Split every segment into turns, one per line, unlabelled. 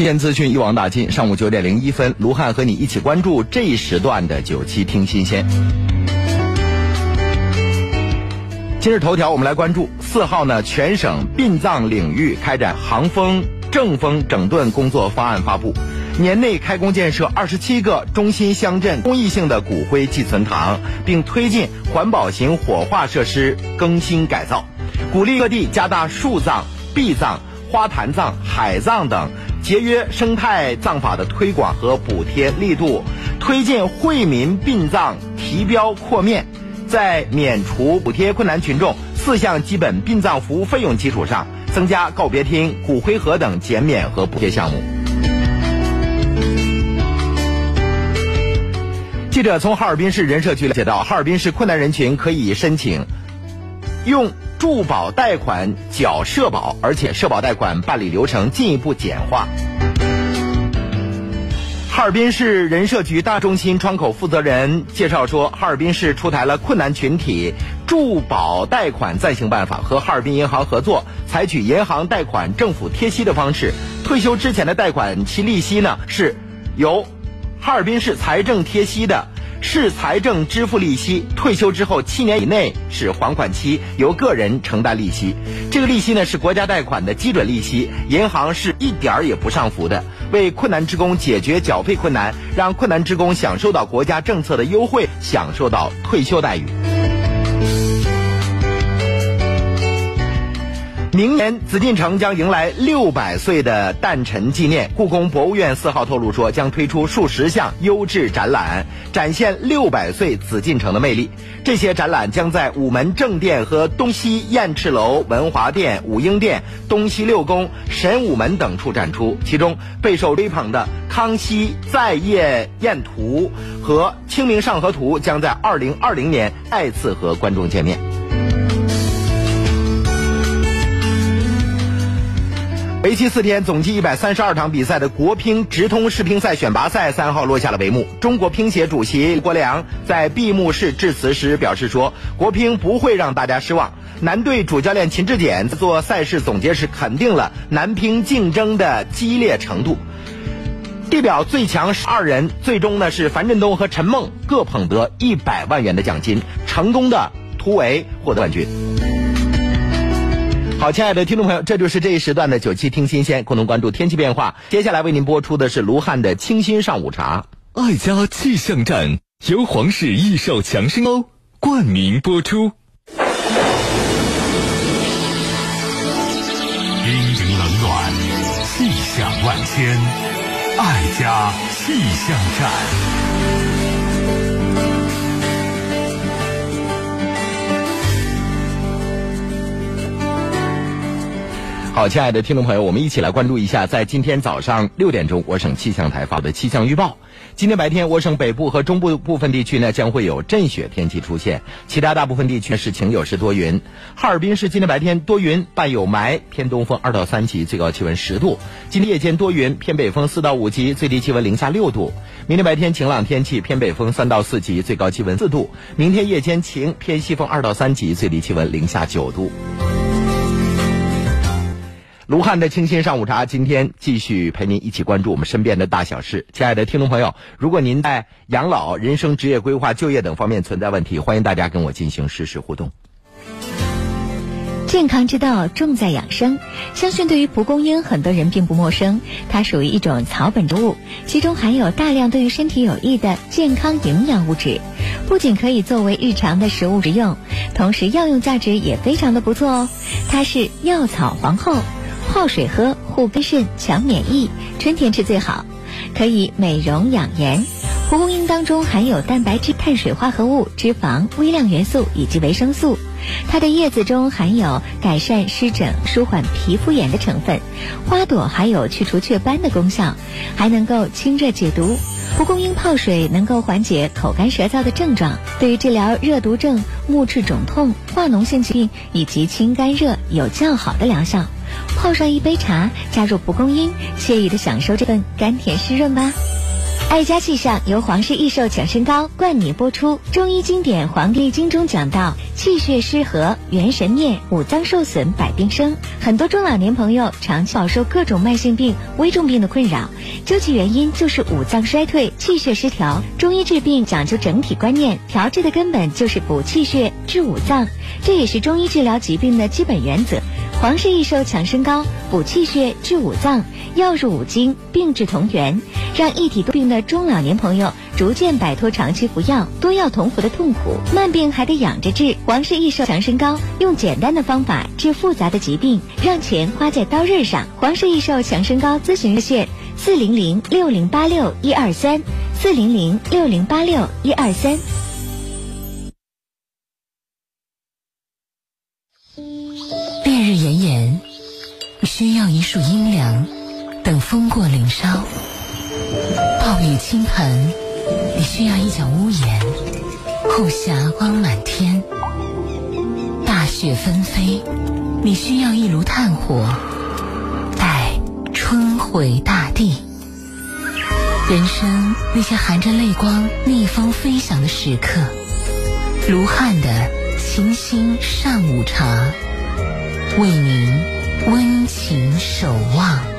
新鲜资讯一网打尽，上午九点零一分，卢汉和你一起关注这一时段的九七听新鲜。今日头条，我们来关注四号呢，全省殡葬领域开展行风正风整顿工作方案发布，年内开工建设二十七个中心乡镇公益性的骨灰寄存堂，并推进环保型火化设施更新改造，鼓励各地加大树葬、壁葬、花坛葬、海葬等。节约生态葬法的推广和补贴力度，推进惠民殡葬提标扩面，在免除补贴困难群众四项基本殡葬服务费用基础上，增加告别厅、骨灰盒等减免和补贴项目。记者从哈尔滨市人社局了解到，哈尔滨市困难人群可以申请用。住保贷款缴社保，而且社保贷款办理流程进一步简化。哈尔滨市人社局大中心窗口负责人介绍说，哈尔滨市出台了困难群体住保贷款暂行办法，和哈尔滨银行合作，采取银行贷款政府贴息的方式，退休之前的贷款其利息呢是由哈尔滨市财政贴息的。是财政支付利息，退休之后七年以内是还款期，由个人承担利息。这个利息呢是国家贷款的基准利息，银行是一点儿也不上浮的。为困难职工解决缴费困难，让困难职工享受到国家政策的优惠，享受到退休待遇。明年紫禁城将迎来六百岁的诞辰纪念。故宫博物院四号透露说，将推出数十项优质展览，展现六百岁紫禁城的魅力。这些展览将在午门正殿和东西燕翅楼、文华殿、武英殿、东西六宫、神武门等处展出。其中备受追捧的《康熙在夜宴图》和《清明上河图》将在二零二零年再次和观众见面。为期四天、总计一百三十二场比赛的国乒直通世乒赛选拔赛三号落下了帷幕。中国乒协主席郭良在闭幕式致辞时表示说：“国乒不会让大家失望。”男队主教练秦志戬在做赛事总结时肯定了男乒竞争的激烈程度。地表最强十二人，最终呢是樊振东和陈梦各捧得一百万元的奖金，成功的突围获得冠军。好，亲爱的听众朋友，这就是这一时段的九七听新鲜，共同关注天气变化。接下来为您播出的是卢汉的清新上午茶。
爱家气象站由皇室益寿强生欧冠名播出。阴晴冷暖，气象万千，爱家气象站。
好，亲爱的听众朋友，我们一起来关注一下，在今天早上六点钟，我省气象台发的气象预报。今天白天，我省北部和中部部分地区呢将会有阵雪天气出现，其他大部分地区是晴有时多云。哈尔滨市今天白天多云，伴有霾，偏东风二到三级，最高气温十度。今天夜间多云，偏北风四到五级，最低气温零下六度。明天白天晴朗天气，偏北风三到四级，最高气温四度。明天夜间晴，偏西风二到三级，最低气温零下九度。卢汉的清新上午茶，今天继续陪您一起关注我们身边的大小事。亲爱的听众朋友，如果您在养老、人生、职业规划、就业等方面存在问题，欢迎大家跟我进行实时互动。
健康之道重在养生，相信对于蒲公英很多人并不陌生。它属于一种草本植物，其中含有大量对于身体有益的健康营养物质，不仅可以作为日常的食物食用，同时药用价值也非常的不错哦。它是药草皇后。泡水喝，护肝肾，强免疫。春天吃最好，可以美容养颜。蒲公英当中含有蛋白质、碳水化合物、脂肪、微量元素以及维生素。它的叶子中含有改善湿疹、舒缓皮肤炎的成分。花朵还有去除雀斑的功效，还能够清热解毒。蒲公英泡水能够缓解口干舌燥的症状，对于治疗热毒症、目赤肿痛、化脓性疾病以及清肝热有较好的疗效。泡上一杯茶，加入蒲公英，惬意的享受这份甘甜湿润吧。爱家气象由皇氏益寿强身膏冠名播出。中医经典《黄帝经》中讲到，气血失和，元神灭，五脏受损，百病生。很多中老年朋友长期饱受各种慢性病、危重病的困扰，究其原因就是五脏衰退、气血失调。中医治病讲究整体观念，调治的根本就是补气血、治五脏，这也是中医治疗疾病的基本原则。皇氏益寿强身膏补气血、治五脏，药入五经，病治同源，让一体多病的中老年朋友逐渐摆脱长期服药、多药同服的痛苦。慢病还得养着治，皇氏益寿强身膏用简单的方法治复杂的疾病，让钱花在刀刃上。皇氏益寿强身膏咨询热线：四零零六零八六一二三，四零零六零八六一二三。
烈日炎炎，你需要一束阴凉，等风过林梢；暴雨倾盆，你需要一角屋檐，后霞光满天；大雪纷飞，你需要一炉炭火，待春回大地。人生那些含着泪光逆风飞翔的时刻，卢汉的清新上午茶。为您温情守望。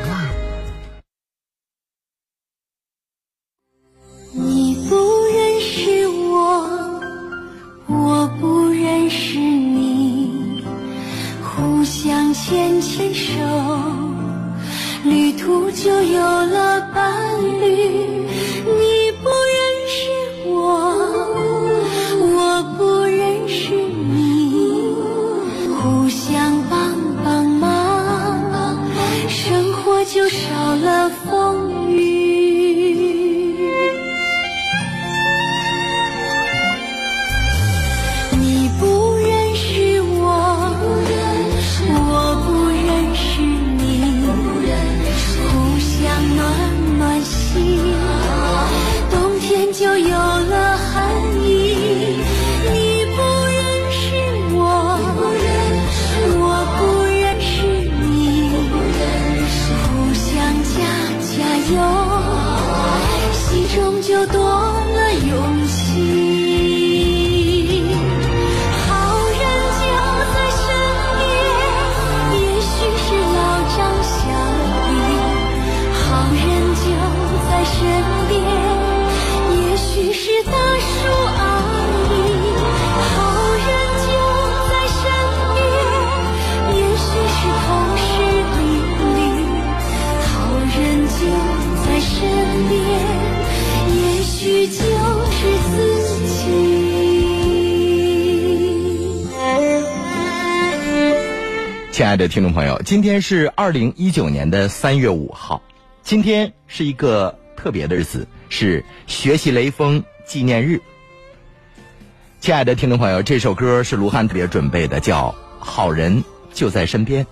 亲爱的听众朋友，今天是二零一九年的三月五号，今天是一个特别的日子，是学习雷锋纪念日。亲爱的听众朋友，这首歌是卢汉特别准备的，叫《好人就在身边》。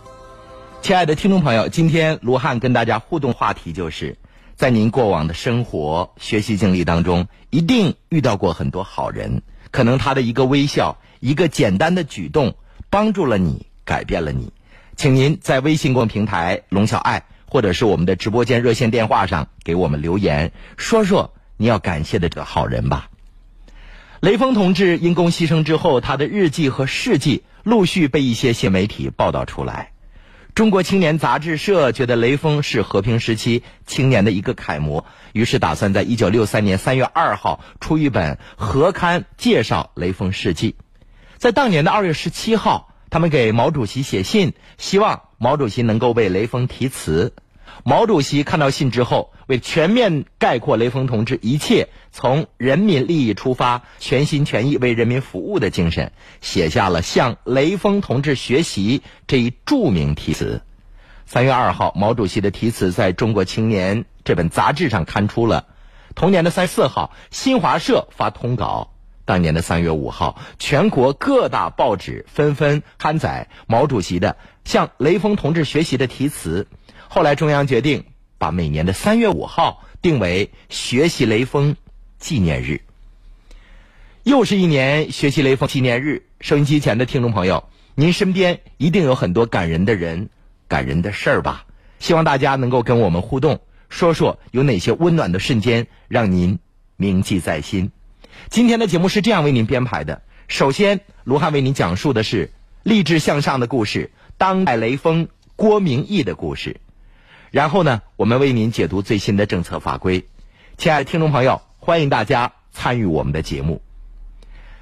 亲爱的听众朋友，今天卢汉跟大家互动话题就是，在您过往的生活、学习经历当中，一定遇到过很多好人，可能他的一个微笑、一个简单的举动，帮助了你，改变了你。请您在微信公众平台“龙小爱”或者是我们的直播间热线电话上给我们留言，说说你要感谢的这个好人吧。雷锋同志因公牺牲之后，他的日记和事迹陆续被一些新媒体报道出来。中国青年杂志社觉得雷锋是和平时期青年的一个楷模，于是打算在一九六三年三月二号出一本合刊介绍雷锋事迹。在当年的二月十七号，他们给毛主席写信，希望毛主席能够为雷锋题词。毛主席看到信之后，为全面概括雷锋同志一切从人民利益出发、全心全意为人民服务的精神，写下了向雷锋同志学习这一著名题词。三月二号，毛主席的题词在中国青年这本杂志上刊出了。同年的三月四号，新华社发通稿。当年的三月五号，全国各大报纸纷纷刊载毛主席的向雷锋同志学习的题词。后来中央决定把每年的三月五号定为学习雷锋纪念日。又是一年学习雷锋纪念日，收音机前的听众朋友，您身边一定有很多感人的人、感人的事儿吧？希望大家能够跟我们互动，说说有哪些温暖的瞬间让您铭记在心。今天的节目是这样为您编排的：首先，卢汉为您讲述的是励志向上的故事，当代雷锋郭明义的故事。然后呢，我们为您解读最新的政策法规。亲爱的听众朋友，欢迎大家参与我们的节目。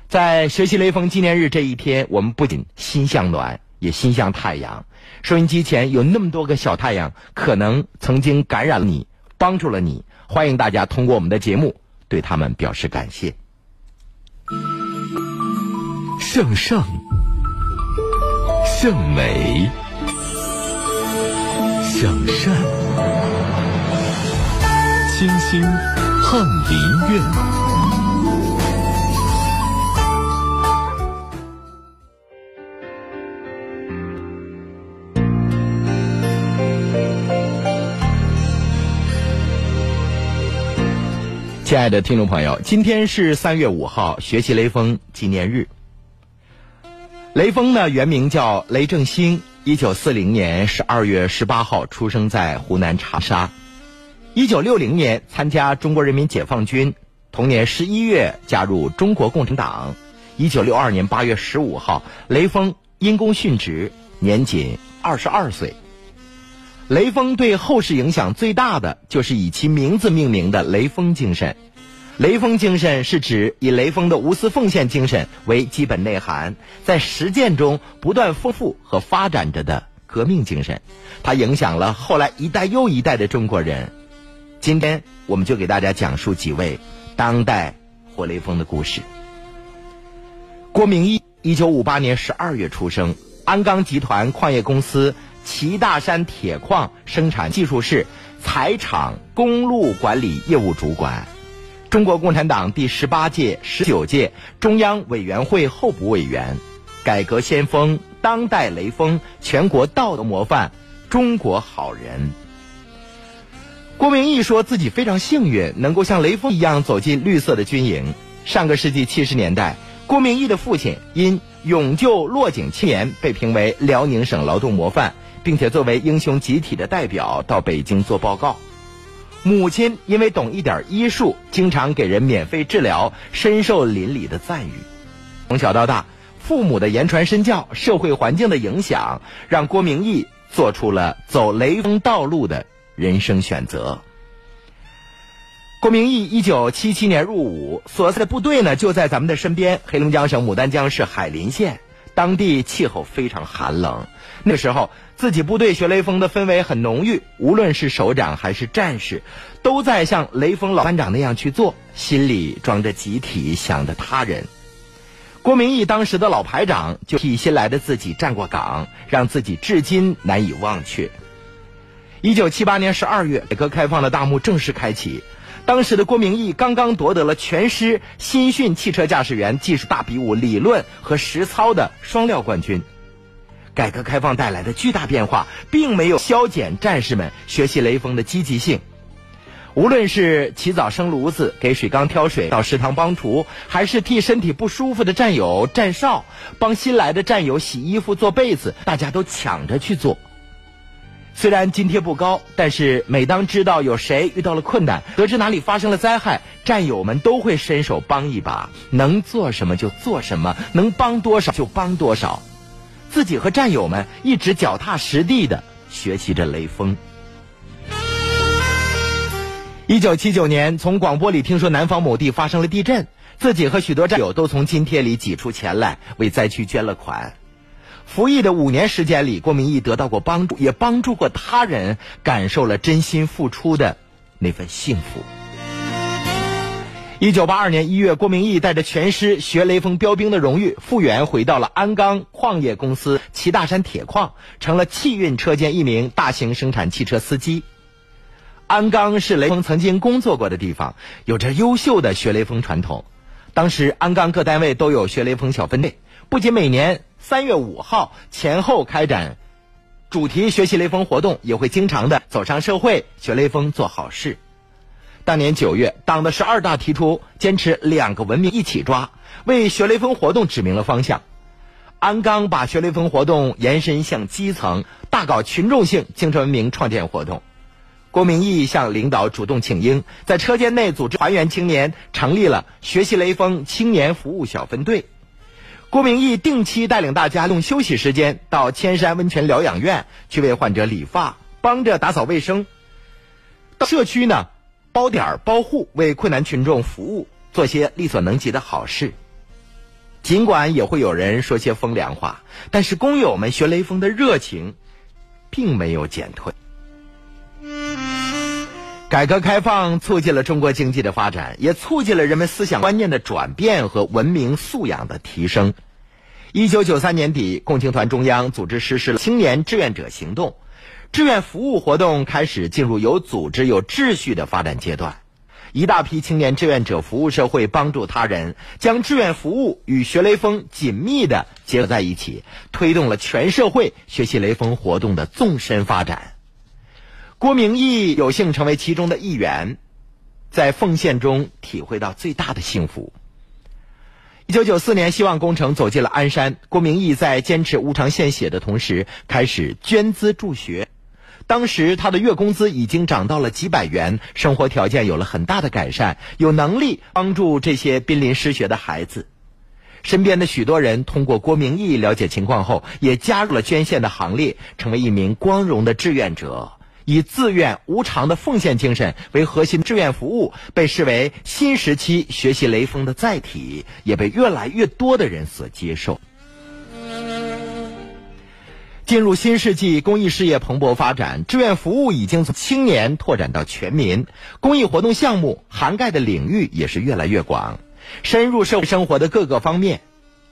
在学习雷锋纪念日这一天，我们不仅心向暖，也心向太阳。收音机前有那么多个小太阳，可能曾经感染了你，帮助了你。欢迎大家通过我们的节目对他们表示感谢。
向上，向美，向善，清新翰林院。
亲爱的听众朋友，今天是三月五号，学习雷锋纪念日。雷锋呢，原名叫雷正兴，一九四零年十二月十八号出生在湖南长沙。一九六零年参加中国人民解放军，同年十一月加入中国共产党。一九六二年八月十五号，雷锋因公殉职，年仅二十二岁。雷锋对后世影响最大的，就是以其名字命名的雷锋精神。雷锋精神是指以雷锋的无私奉献精神为基本内涵，在实践中不断丰富和发展着的革命精神。它影响了后来一代又一代的中国人。今天我们就给大家讲述几位当代活雷锋的故事。郭明义，一九五八年十二月出生，鞍钢集团矿业公司。齐大山铁矿生产技术室材厂公路管理业务主管，中国共产党第十八届、十九届中央委员会候补委员，改革先锋、当代雷锋、全国道德模范、中国好人。郭明义说自己非常幸运，能够像雷锋一样走进绿色的军营。上个世纪七十年代，郭明义的父亲因勇救落井青年被评为辽宁省劳动模范。并且作为英雄集体的代表到北京做报告。母亲因为懂一点医术，经常给人免费治疗，深受邻里的赞誉。从小到大，父母的言传身教、社会环境的影响，让郭明义做出了走雷锋道路的人生选择。郭明义一九七七年入伍，所在的部队呢就在咱们的身边，黑龙江省牡丹江市海林县。当地气候非常寒冷，那时候自己部队学雷锋的氛围很浓郁，无论是首长还是战士，都在像雷锋老班长那样去做，心里装着集体，想着他人。郭明义当时的老排长就替新来的自己站过岗，让自己至今难以忘却。一九七八年十二月，改革开放的大幕正式开启。当时的郭明义刚刚夺得了全师新训汽车驾驶员技术大比武理论和实操的双料冠军。改革开放带来的巨大变化，并没有消减战士们学习雷锋的积极性。无论是起早生炉子给水缸挑水，到食堂帮厨，还是替身体不舒服的战友站哨，帮新来的战友洗衣服、做被子，大家都抢着去做。虽然津贴不高，但是每当知道有谁遇到了困难，得知哪里发生了灾害，战友们都会伸手帮一把，能做什么就做什么，能帮多少就帮多少。自己和战友们一直脚踏实地的学习着雷锋。一九七九年，从广播里听说南方某地发生了地震，自己和许多战友都从津贴里挤出钱来，为灾区捐了款。服役的五年时间里，郭明义得到过帮助，也帮助过他人，感受了真心付出的那份幸福。一九八二年一月，郭明义带着全师学雷锋标兵的荣誉复员，回到了鞍钢矿业公司齐大山铁矿，成了汽运车间一名大型生产汽车司机。鞍钢是雷锋曾经工作过的地方，有着优秀的学雷锋传统。当时鞍钢各单位都有学雷锋小分队，不仅每年三月五号前后开展主题学习雷锋活动，也会经常的走上社会学雷锋做好事。当年九月，党的十二大提出坚持两个文明一起抓，为学雷锋活动指明了方向。鞍钢把学雷锋活动延伸向基层，大搞群众性精神文明创建活动。郭明义向领导主动请缨，在车间内组织还原青年，成立了学习雷锋青年服务小分队。郭明义定期带领大家用休息时间到千山温泉疗养院去为患者理发，帮着打扫卫生。到社区呢，包点儿包户，为困难群众服务，做些力所能及的好事。尽管也会有人说些风凉话，但是工友们学雷锋的热情，并没有减退。改革开放促进了中国经济的发展，也促进了人们思想观念的转变和文明素养的提升。一九九三年底，共青团中央组织实施了青年志愿者行动，志愿服务活动开始进入有组织、有秩序的发展阶段。一大批青年志愿者服务社会，帮助他人，将志愿服务与学雷锋紧密的结合在一起，推动了全社会学习雷锋活动的纵深发展。郭明义有幸成为其中的一员，在奉献中体会到最大的幸福。一九九四年，希望工程走进了鞍山，郭明义在坚持无偿献血的同时，开始捐资助学。当时他的月工资已经涨到了几百元，生活条件有了很大的改善，有能力帮助这些濒临失学的孩子。身边的许多人通过郭明义了解情况后，也加入了捐献的行列，成为一名光荣的志愿者。以自愿无偿的奉献精神为核心，志愿服务被视为新时期学习雷锋的载体，也被越来越多的人所接受。进入新世纪，公益事业蓬勃发展，志愿服务已经从青年拓展到全民，公益活动项目涵盖的领域也是越来越广，深入社会生活的各个方面。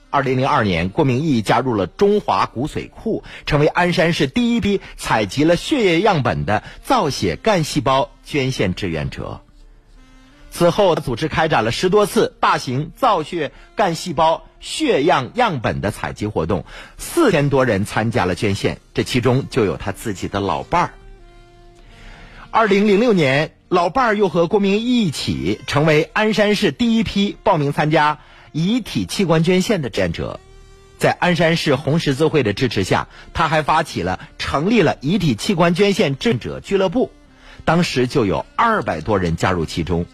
二零零二年，郭明义加入了中华骨髓库，成为鞍山市第一批采集了血液样本的造血干细胞捐献志愿者。此后，组织开展了十多次大型造血干细胞血样样本的采集活动，四千多人参加了捐献，这其中就有他自己的老伴儿。二零零六年，老伴儿又和郭明一起成为鞍山市第一批报名参加。遗体器官捐献的志愿者，在鞍山市红十字会的支持下，他还发起了成立了遗体器官捐献志愿者俱乐部，当时就有二百多人加入其中。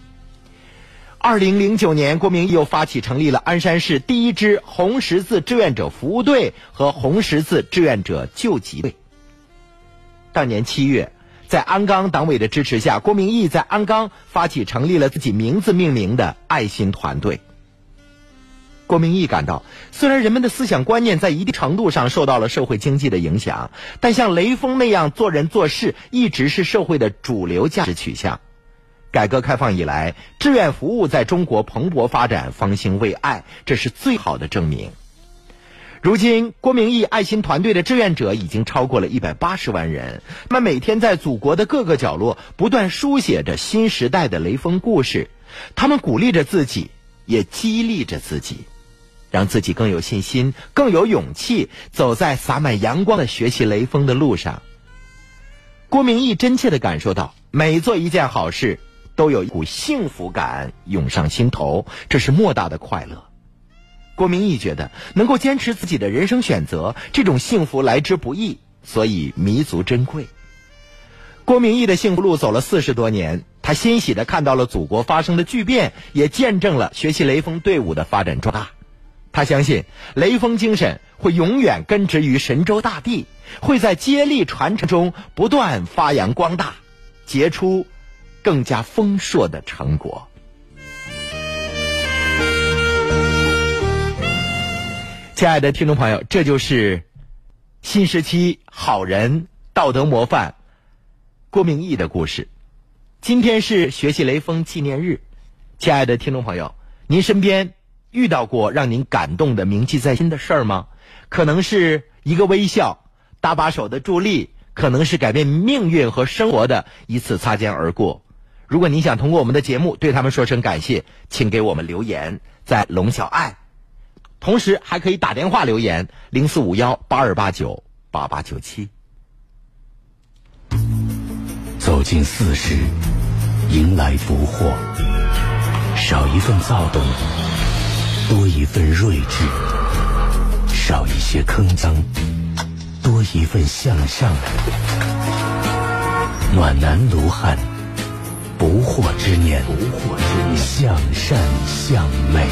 二零零九年，郭明义又发起成立了鞍山市第一支红十字志愿者服务队和红十字志愿者救急队。当年七月，在鞍钢党委的支持下，郭明义在鞍钢发起成立了自己名字命名的爱心团队。郭明义感到，虽然人们的思想观念在一定程度上受到了社会经济的影响，但像雷锋那样做人做事一直是社会的主流价值取向。改革开放以来，志愿服务在中国蓬勃发展，方兴未艾，这是最好的证明。如今，郭明义爱心团队的志愿者已经超过了一百八十万人，他们每天在祖国的各个角落不断书写着新时代的雷锋故事，他们鼓励着自己，也激励着自己。让自己更有信心、更有勇气，走在洒满阳光的学习雷锋的路上。郭明义真切地感受到，每做一件好事，都有一股幸福感涌上心头，这是莫大的快乐。郭明义觉得，能够坚持自己的人生选择，这种幸福来之不易，所以弥足珍贵。郭明义的幸福路走了四十多年，他欣喜地看到了祖国发生的巨变，也见证了学习雷锋队伍的发展壮大。他相信雷锋精神会永远根植于神州大地，会在接力传承中不断发扬光大，结出更加丰硕的成果。亲爱的听众朋友，这就是新时期好人、道德模范郭明义的故事。今天是学习雷锋纪念日，亲爱的听众朋友，您身边。遇到过让您感动的铭记在心的事儿吗？可能是一个微笑，搭把手的助力，可能是改变命运和生活的一次擦肩而过。如果您想通过我们的节目对他们说声感谢，请给我们留言，在龙小爱，同时还可以打电话留言零四五幺八二八九八八九七。
走进四十，迎来福祸，少一份躁动。多一份睿智，少一些坑脏；多一份向上，暖男卢汉，不惑之年，不惑之年，向善向美。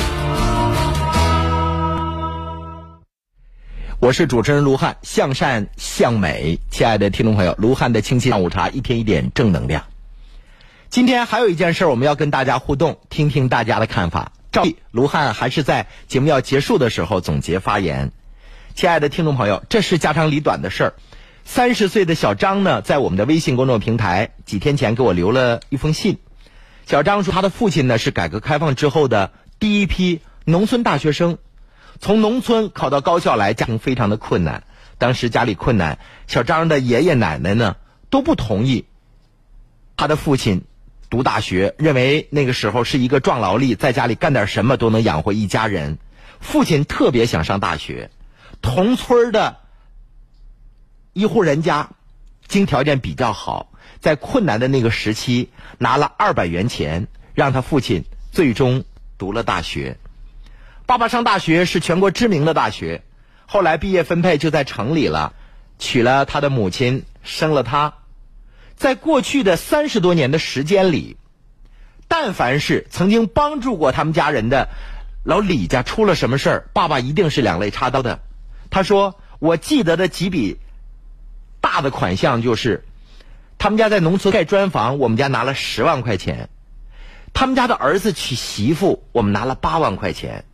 我是主持人卢汉，向善向美，亲爱的听众朋友，卢汉的清新上午茶，一天一点正能量。今天还有一件事，我们要跟大家互动，听听大家的看法。照，卢汉还是在节目要结束的时候总结发言。亲爱的听众朋友，这是家长里短的事儿。三十岁的小张呢，在我们的微信公众平台几天前给我留了一封信。小张说，他的父亲呢是改革开放之后的第一批农村大学生。从农村考到高校来，家庭非常的困难。当时家里困难，小张的爷爷奶奶呢都不同意他的父亲读大学，认为那个时候是一个壮劳力，在家里干点什么都能养活一家人。父亲特别想上大学，同村的一户人家经条件比较好，在困难的那个时期拿了二百元钱，让他父亲最终读了大学。爸爸上大学是全国知名的大学，后来毕业分配就在城里了，娶了他的母亲，生了他。在过去的三十多年的时间里，但凡是曾经帮助过他们家人的老李家出了什么事儿，爸爸一定是两肋插刀的。他说：“我记得的几笔大的款项就是，他们家在农村盖砖房，我们家拿了十万块钱；他们家的儿子娶媳妇，我们拿了八万块钱。”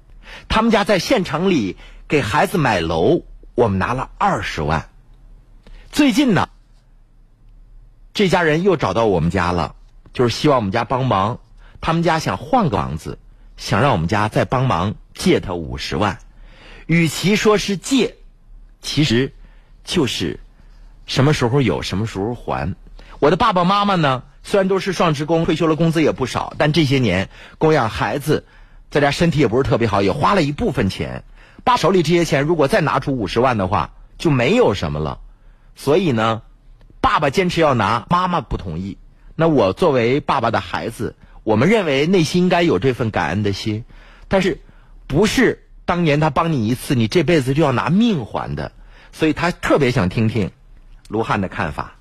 他们家在县城里给孩子买楼，我们拿了二十万。最近呢，这家人又找到我们家了，就是希望我们家帮忙。他们家想换个房子，想让我们家再帮忙借他五十万。与其说是借，其实就是什么时候有什么时候还。我的爸爸妈妈呢，虽然都是双职工，退休了工资也不少，但这些年供养孩子。在家身体也不是特别好，也花了一部分钱。爸手里这些钱，如果再拿出五十万的话，就没有什么了。所以呢，爸爸坚持要拿，妈妈不同意。那我作为爸爸的孩子，我们认为内心应该有这份感恩的心。但是，不是当年他帮你一次，你这辈子就要拿命还的。所以他特别想听听卢汉的看法。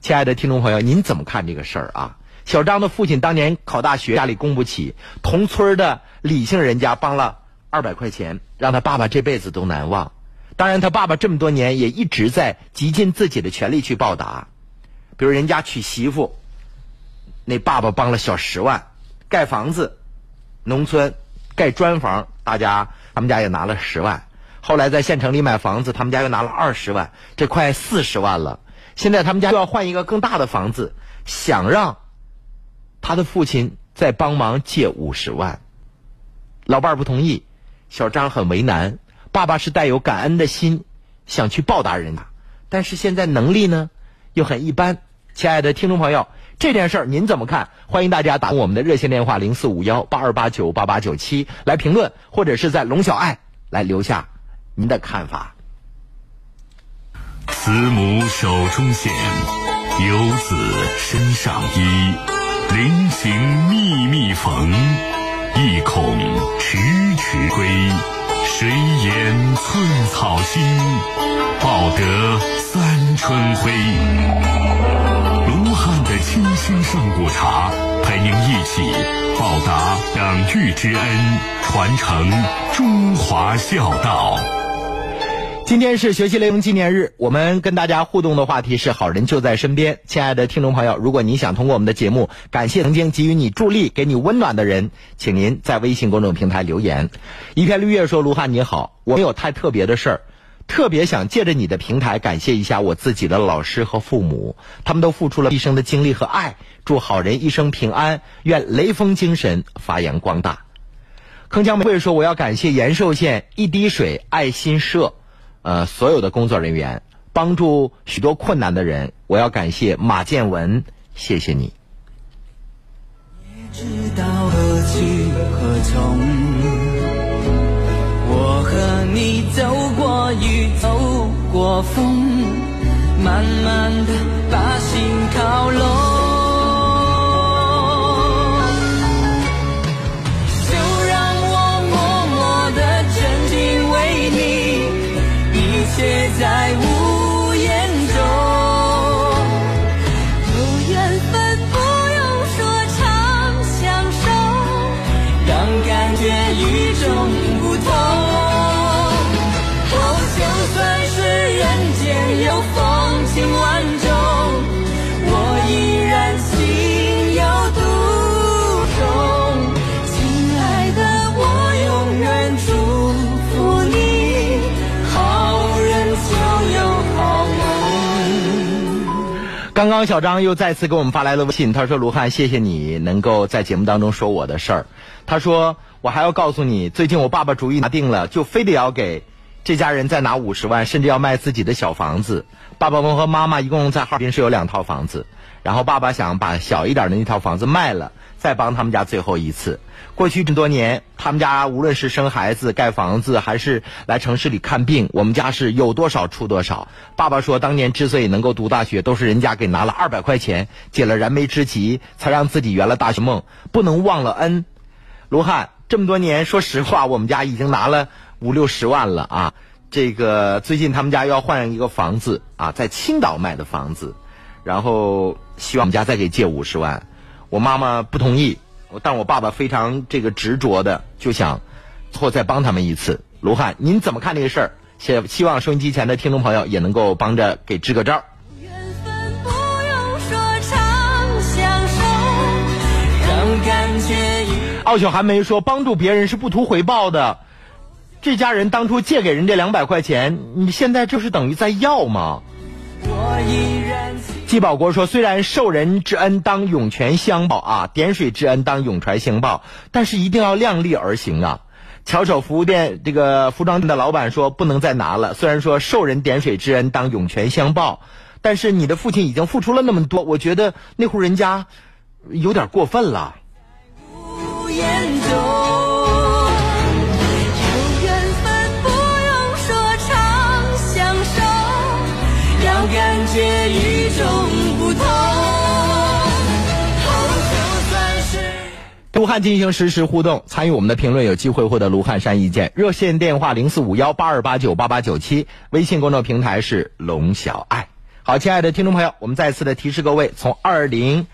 亲爱的听众朋友，您怎么看这个事儿啊？小张的父亲当年考大学，家里供不起，同村的李姓人家帮了二百块钱，让他爸爸这辈子都难忘。当然，他爸爸这么多年也一直在极尽自己的全力去报答。比如人家娶媳妇，那爸爸帮了小十万；盖房子，农村盖砖房，大家他们家也拿了十万。后来在县城里买房子，他们家又拿了二十万，这快四十万了。现在他们家又要换一个更大的房子，想让。他的父亲再帮忙借五十万，老伴儿不同意，小张很为难。爸爸是带有感恩的心，想去报答人家，但是现在能力呢又很一般。亲爱的听众朋友，这件事儿您怎么看？欢迎大家打我们的热线电话零四五幺八二八九八八九七来评论，或者是在龙小爱来留下您的看法。
慈母手中线，游子身上衣。临行密密缝，意恐迟迟归。谁言寸草心，报得三春晖。卢汉的清新上古茶，陪您一起报答养育之恩，传承中华孝道。
今天是学习雷锋纪念日，我们跟大家互动的话题是“好人就在身边”。亲爱的听众朋友，如果你想通过我们的节目感谢曾经给予你助力、给你温暖的人，请您在微信公众平台留言。一片绿叶说：“卢汉你好，我没有太特别的事儿，特别想借着你的平台感谢一下我自己的老师和父母，他们都付出了一生的精力和爱。祝好人一生平安，愿雷锋精神发扬光大。”铿锵玫瑰说：“我要感谢延寿县一滴水爱心社。”呃，所有的工作人员帮助许多困难的人，我要感谢马建文，谢谢你。
知道何去何从，我和你走过雨，走过风，慢慢的把心靠拢。在无
刚刚小张又再次给我们发来了微信，他说：“卢汉，谢谢你能够在节目当中说我的事儿。”他说：“我还要告诉你，最近我爸爸主意拿定了，就非得要给这家人再拿五十万，甚至要卖自己的小房子。爸爸们和妈妈一共在哈尔滨是有两套房子，然后爸爸想把小一点的那套房子卖了，再帮他们家最后一次。过去这么多年，他们家无论是生孩子、盖房子，还是来城市里看病，我们家是有多少出多少。爸爸说，当年之所以能够读大学，都是人家给拿了二百块钱，解了燃眉之急，才让自己圆了大学梦。不能忘了恩。卢汉，这么多年，说实话，我们家已经拿了五六十万了啊。这个最近他们家要换一个房子啊，在青岛卖的房子，然后希望我们家再给借五十万。我妈妈不同意，但我爸爸非常这个执着的，就想或再帮他们一次。卢汉，您怎么看这个事儿？希希望收音机前的听众朋友也能够帮着给支个招。
缘分不用说长相守，让感觉与
傲雪寒梅说：“帮助别人是不图回报的。这家人当初借给人这两百块钱，你现在就是等于在要吗
我依然记？”
季保国说：“虽然受人之恩当涌泉相报啊，点水之恩当涌泉相报，但是一定要量力而行啊。”巧手服务店这个服装店的老板说：“不能再拿了。虽然说受人点水之恩当涌泉相报，但是你的父亲已经付出了那么多，我觉得那户人家有点过分了。”卢汉进行实时互动，参与我们的评论有机会获得卢汉山意见。热线电话零四五幺八二八九八八九七，微信公众平台是龙小爱。好，亲爱的听众朋友，我们再次的提示各位，从二零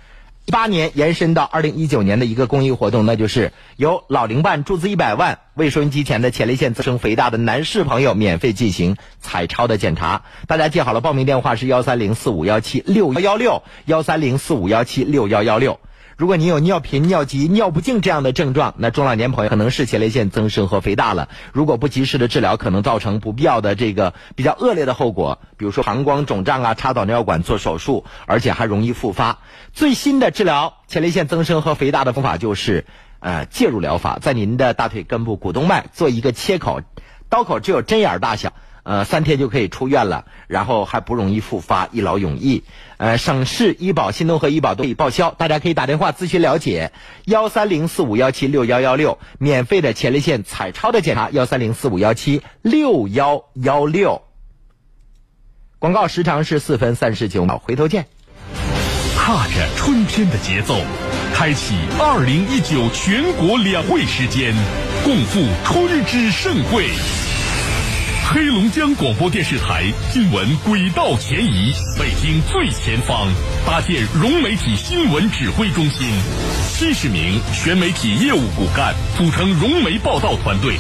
一八年延伸到二零一九年的一个公益活动，那就是由老龄办注资一百万，为收音机前的前列腺增生肥大的男士朋友免费进行彩超的检查。大家记好了，报名电话是幺三零四五幺七六幺幺六幺三零四五幺七六幺幺六。如果你有尿频、尿急、尿不尽这样的症状，那中老年朋友可能是前列腺增生和肥大了。如果不及时的治疗，可能造成不必要的这个比较恶劣的后果，比如说膀胱肿胀啊、插导尿管做手术，而且还容易复发。最新的治疗前列腺增生和肥大的方法就是，呃，介入疗法，在您的大腿根部股动脉做一个切口，刀口只有针眼大小。呃，三天就可以出院了，然后还不容易复发，一劳永逸。呃，省市医保、新农合医保都可以报销，大家可以打电话咨询了解，幺三零四五幺七六幺幺六，免费的前列腺彩超的检查，幺三零四五幺七六幺幺六。广告时长是四分三十九秒，回头见。
踏着春天的节奏，开启二零一九全国两会时间，共赴春之盛会。黑龙江广播电视台新闻轨道前移，北京最前方，搭建融媒体新闻指挥中心，七十名全媒体业务骨干组成融媒报道团队，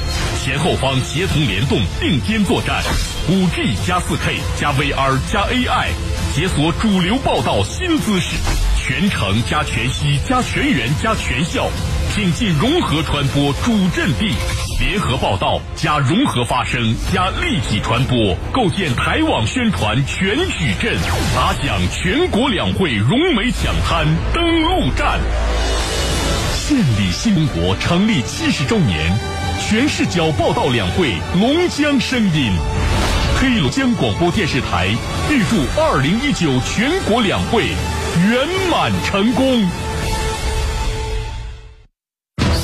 前后方协同联动，并肩作战。五 G 加四 K 加 VR 加 AI，解锁主流报道新姿势，全程加全息加全员加全效，挺进融合传播主阵地，联合报道加融合发声加立体传播，构建台网宣传全矩阵，打响全国两会融媒抢滩登陆战。献礼新中国成立七十周年，全视角报道两会，龙江声音。黑龙江广播电视台预祝二零一九全国两会圆满成功。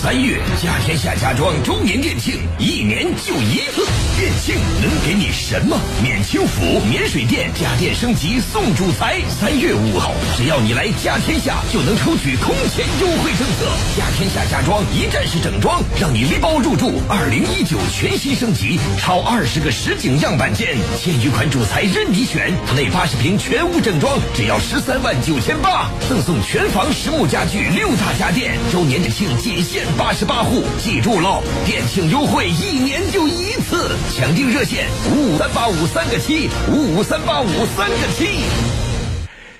三月家天下家装周年店庆，一年就一次，店庆能给你什么？免清府、免水电，家电升级送主材。三月五号，只要你来家天下，就能抽取空前优惠政策。家天下家装一站式整装，让你拎包入住。二零一九全新升级，超二十个实景样板间，千余款主材任你选，内八十平全屋整装，只要十三万九千八，赠送全房实木家具六大家电。周年店庆仅限八十八户，记住喽！店庆优惠一年就一次，抢订热线五五三八五三个七，五五三八五三个七。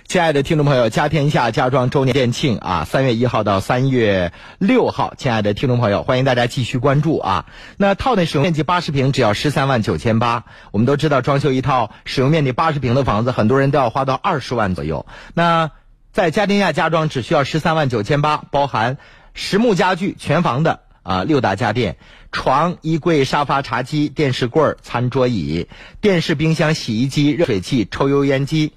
亲爱的听众朋友，家天下家装周年店庆啊，三月一号到三月六号，亲爱的听众朋友，欢迎大家继续关注啊。那套内使用面积八十平，只要十三万九千八。我们都知道，装修一套使用面积八十平的房子，很多人都要花到二十万左右。那在家天下家装只需要十三万九千八，包含实木家具全房的啊六大家电：床、衣柜、沙发、茶几、电视柜、餐桌椅、电视、冰箱、洗衣机、热水器、抽油烟机。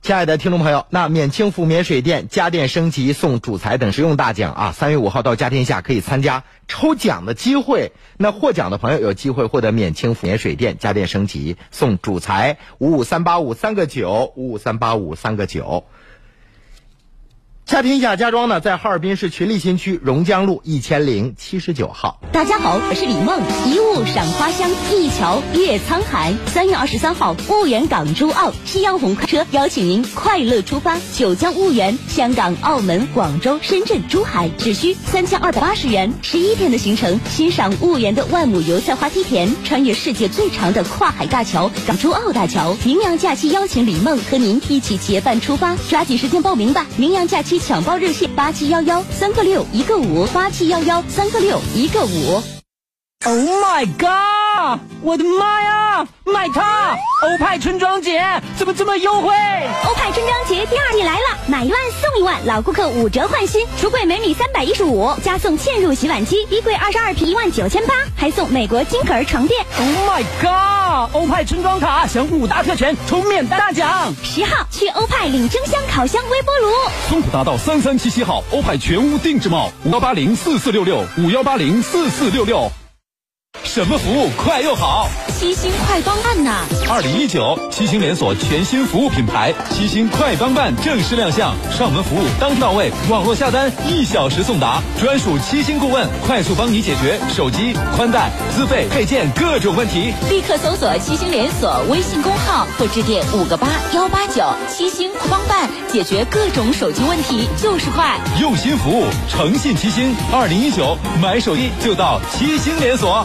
亲爱的听众朋友，那免清付免水电、家电升级送主材等实用大奖啊！三月五号到家天下可以参加抽奖的机会。那获奖的朋友有机会获得免清付免水电、家电升级送主材五五三八五三个九五五三八五三个九。家天下家装呢，在哈尔滨市群力新区榕江路一千零七十九号。
大家好，我是李梦。一物赏花香，一桥越沧海。三月二十三号，婺源港珠澳夕阳红快车邀请您快乐出发，九江婺源、香港、澳门、广州、深圳、珠海，只需三千二百八十元，十一天的行程，欣赏婺源的万亩油菜花梯田，穿越世界最长的跨海大桥——港珠澳大桥。名扬假期邀请李梦和您一起结伴出发，抓紧时间报名吧！名扬假期抢包热线：八七幺幺三个六一个五，八七幺幺三个六一个五。
Oh my god！我的妈呀，买它！欧派春装节怎么这么优惠？
欧派春装节第二季来了，买一万送一万，老顾客五折换新，橱柜每米三百一十五，加送嵌入洗碗机，衣柜二十二平一万九千八，还送美国金可儿床垫。
Oh my god！欧派春装卡享五大特权，抽免大奖。
十号去欧派领蒸箱、烤箱、微波炉。
松浦大道三三七七号欧派全屋定制帽，五幺八零四四六六五幺八零四四六六。什么服务快又好？
七星快帮办呐！
二零一九七星连锁全新服务品牌七星快帮办正式亮相，上门服务当天到位，网络下单一小时送达，专属七星顾问快速帮你解决手机、宽带、资费、配件各种问题。
立刻搜索七星连锁微信公号或致电五个八幺八九，七星快帮办解决各种手机问题就是快。
用心服务，诚信七星。二零一九买手机就到七星连锁。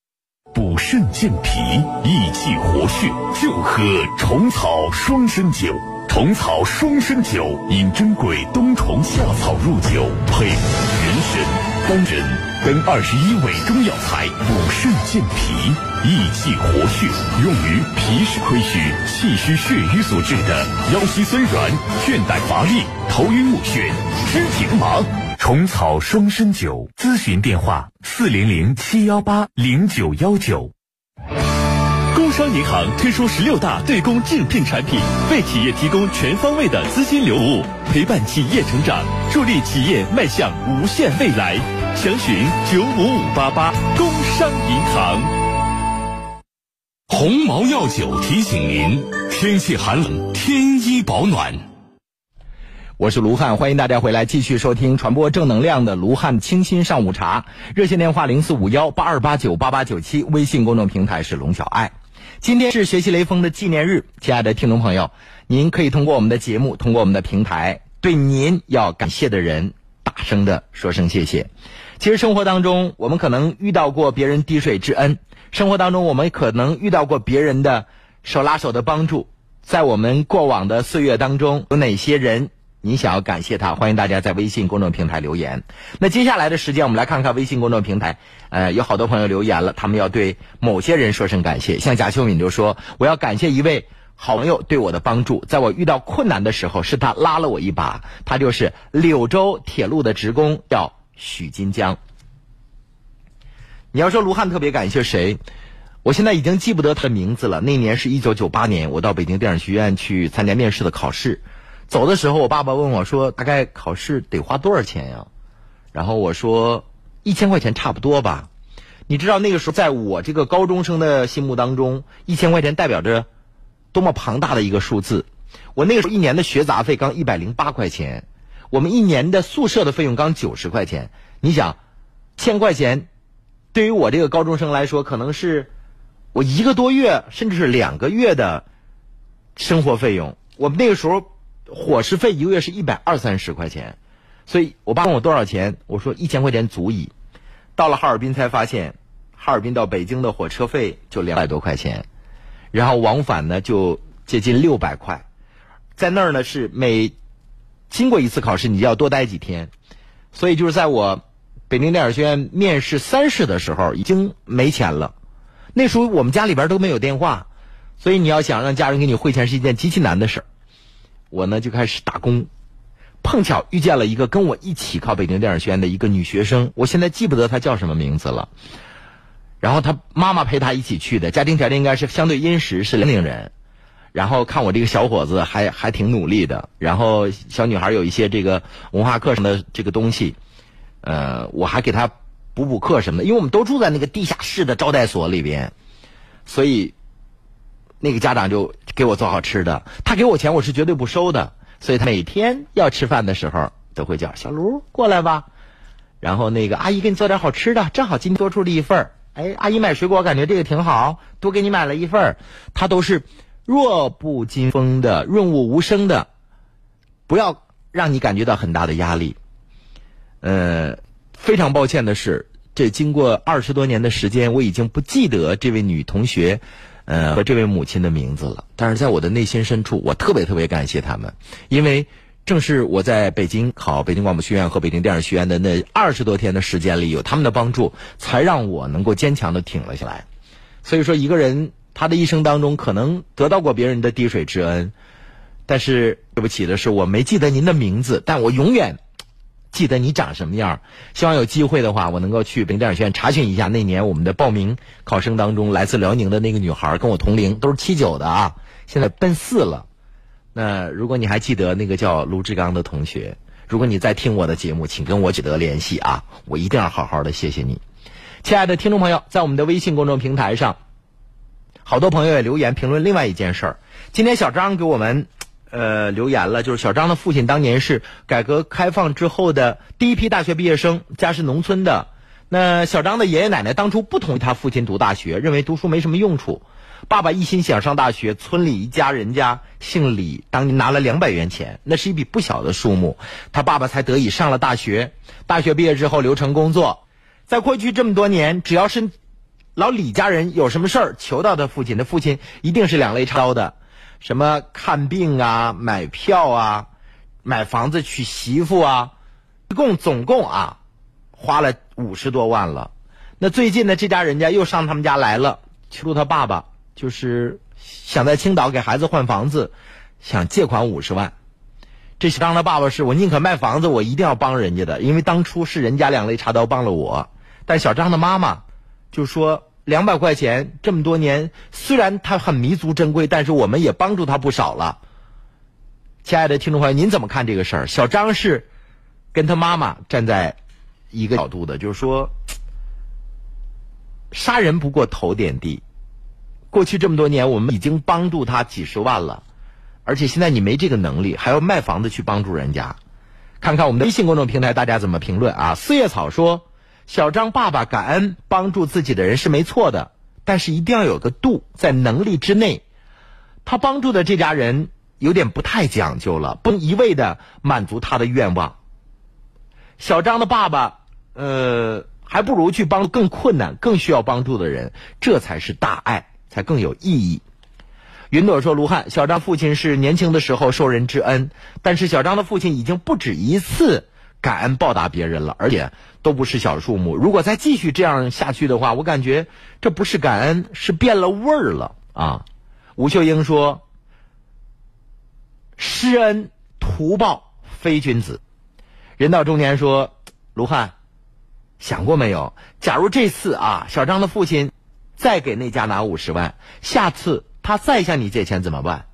补肾健脾、益气活血，就喝虫草双参酒。虫草双参酒饮珍贵冬虫夏草入酒，配人参、丹仁等二十一味中药材，补肾健脾、益气活血，用于脾湿亏虚、气虚血瘀所致的腰膝酸软、倦怠乏力、头晕目眩、肢体不麻。虫草双参酒，咨询电话：四零零七幺八零九幺九。
工商银行推出十六大对公竞聘产品，为企业提供全方位的资金流服务，陪伴企业成长，助力企业迈向无限未来。详询九五五八八工商银行。
鸿茅药酒提醒您：天气寒冷，添衣保暖。
我是卢汉，欢迎大家回来继续收听传播正能量的卢汉清新上午茶。热线电话零四五幺八二八九八八九七，微信公众平台是龙小爱。今天是学习雷锋的纪念日，亲爱的听众朋友，您可以通过我们的节目，通过我们的平台，对您要感谢的人大声的说声谢谢。其实生活当中，我们可能遇到过别人滴水之恩，生活当中我们可能遇到过别人的手拉手的帮助。在我们过往的岁月当中，有哪些人你想要感谢他？欢迎大家在微信公众平台留言。那接下来的时间，我们来看看微信公众平台，呃，有好多朋友留言了，他们要对某些人说声感谢。像贾秀敏就说：“我要感谢一位好朋友对我的帮助，在我遇到困难的时候，是他拉了我一把。他就是柳州铁路的职工，叫许金江。”你要说卢汉特别感谢谁？我现在已经记不得他的名字了。那年是一九九八年，我到北京电影学院去参加面试的考试。走的时候，我爸爸问我说：“大概考试得花多少钱呀？”然后我说：“一千块钱差不多吧。”你知道那个时候，在我这个高中生的心目当中，一千块钱代表着多么庞大的一个数字。我那个时候一年的学杂费刚一百零八块钱，我们一年的宿舍的费用刚九十块钱。你想，千块钱，对于我这个高中生来说，可能是我一个多月甚至是两个月的生活费用。我们那个时候伙食费一个月是一百二三十块钱，所以我爸问我多少钱，我说一千块钱足矣。到了哈尔滨才发现，哈尔滨到北京的火车费就两百多块钱，然后往返呢就接近六百块，在那儿呢是每经过一次考试，你就要多待几天，所以就是在我北京电影学院面试三试的时候，已经没钱了。那时候我们家里边都没有电话，所以你要想让家人给你汇钱是一件极其难的事儿。我呢就开始打工。碰巧遇见了一个跟我一起考北京电影学院的一个女学生，我现在记不得她叫什么名字了。然后她妈妈陪她一起去的，家庭条件应该是相对殷实，是辽宁人。然后看我这个小伙子还还挺努力的，然后小女孩有一些这个文化课上的这个东西，呃，我还给她补补课什么的，因为我们都住在那个地下室的招待所里边，所以那个家长就给我做好吃的，他给我钱我是绝对不收的。所以他每天要吃饭的时候都会叫小卢过来吧，然后那个阿姨给你做点好吃的，正好今天多出了一份。哎，阿姨买水果感觉这个挺好，多给你买了一份儿。他都是弱不禁风的、润物无声的，不要让你感觉到很大的压力。呃，非常抱歉的是，这经过二十多年的时间，我已经不记得这位女同学。呃，和这位母亲的名字了，但是在我的内心深处，我特别特别感谢他们，因为正是我在北京考北京广播学院和北京电影学院的那二十多天的时间里，有他们的帮助，才让我能够坚强的挺了下来。所以说，一个人他的一生当中可能得到过别人的滴水之恩，但是对不起的是，我没记得您的名字，但我永远。记得你长什么样？希望有机会的话，我能够去北京电影学院查询一下那年我们的报名考生当中来自辽宁的那个女孩，跟我同龄，都是七九的啊，现在奔四了。那如果你还记得那个叫卢志刚的同学，如果你在听我的节目，请跟我取得联系啊，我一定要好好的谢谢你，亲爱的听众朋友，在我们的微信公众平台上，好多朋友也留言评论另外一件事儿。今天小张给我们。呃，留言了，就是小张的父亲当年是改革开放之后的第一批大学毕业生，家是农村的。那小张的爷爷奶奶当初不同意他父亲读大学，认为读书没什么用处。爸爸一心想上大学，村里一家人家姓李，当年拿了两百元钱，那是一笔不小的数目，他爸爸才得以上了大学。大学毕业之后留城工作，在过去这么多年，只要是老李家人有什么事儿求到他父亲，他父亲一定是两肋插刀的。什么看病啊、买票啊、买房子娶媳妇啊，一共总共啊，花了五十多万了。那最近呢，这家人家又上他们家来了，求他爸爸，就是想在青岛给孩子换房子，想借款五十万。这小张的爸爸是我宁可卖房子，我一定要帮人家的，因为当初是人家两肋插刀帮了我。但小张的妈妈就说。两百块钱，这么多年，虽然他很弥足珍贵，但是我们也帮助他不少了。亲爱的听众朋友，您怎么看这个事儿？小张是跟他妈妈站在一个角度的，就是说，杀人不过头点地。过去这么多年，我们已经帮助他几十万了，而且现在你没这个能力，还要卖房子去帮助人家。看看我们的微信公众平台，大家怎么评论啊？四叶草说。小张爸爸感恩帮助自己的人是没错的，但是一定要有个度，在能力之内。他帮助的这家人有点不太讲究了，不能一味的满足他的愿望。小张的爸爸，呃，还不如去帮更困难、更需要帮助的人，这才是大爱，才更有意义。云朵说：“卢汉，小张父亲是年轻的时候受人之恩，但是小张的父亲已经不止一次。”感恩报答别人了，而且都不是小数目。如果再继续这样下去的话，我感觉这不是感恩，是变了味儿了啊！吴秀英说：“施恩图报非君子。”人到中年说：“卢汉，想过没有？假如这次啊，小张的父亲再给那家拿五十万，下次他再向你借钱怎么办？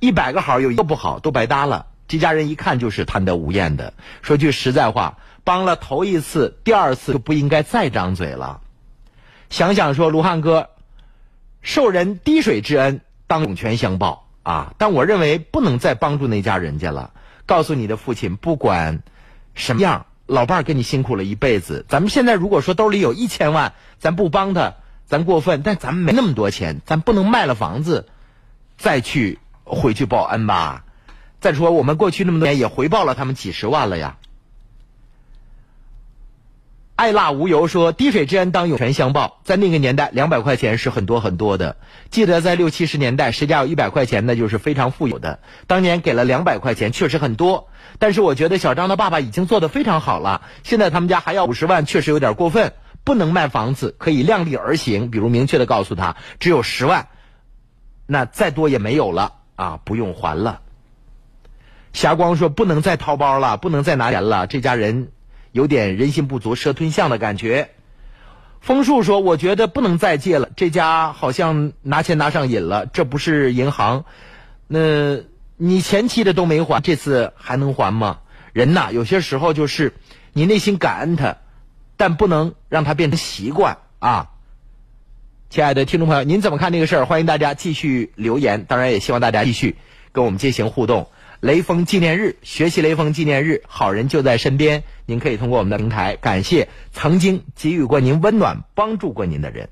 一百个好有一个不好，都白搭了。”这家人一看就是贪得无厌的。说句实在话，帮了头一次，第二次就不应该再张嘴了。想想说，卢汉哥受人滴水之恩，当涌泉相报啊，但我认为不能再帮助那家人家了。告诉你的父亲，不管什么样，老伴儿跟你辛苦了一辈子。咱们现在如果说兜里有一千万，咱不帮他，咱过分。但咱们没那么多钱，咱不能卖了房子再去回去报恩吧。再说，我们过去那么多年也回报了他们几十万了呀。爱辣无油说：“滴水之恩当涌泉相报。”在那个年代，两百块钱是很多很多的。记得在六七十年代，谁家有一百块钱，那就是非常富有的。当年给了两百块钱，确实很多。但是我觉得小张的爸爸已经做得非常好了。现在他们家还要五十万，确实有点过分。不能卖房子，可以量力而行。比如明确的告诉他，只有十万，那再多也没有了啊，不用还了。霞光说：“不能再掏包了，不能再拿钱了。”这家人。有点人心不足蛇吞象的感觉。枫树说：“我觉得不能再借了，这家好像拿钱拿上瘾了。这不是银行，那你前期的都没还，这次还能还吗？人呐，有些时候就是你内心感恩他，但不能让他变成习惯啊。”亲爱的听众朋友，您怎么看这个事儿？欢迎大家继续留言，当然也希望大家继续跟我们进行互动。雷锋纪念日，学习雷锋纪念日，好人就在身边。您可以通过我们的平台感谢曾经给予过您温暖、帮助过您的人。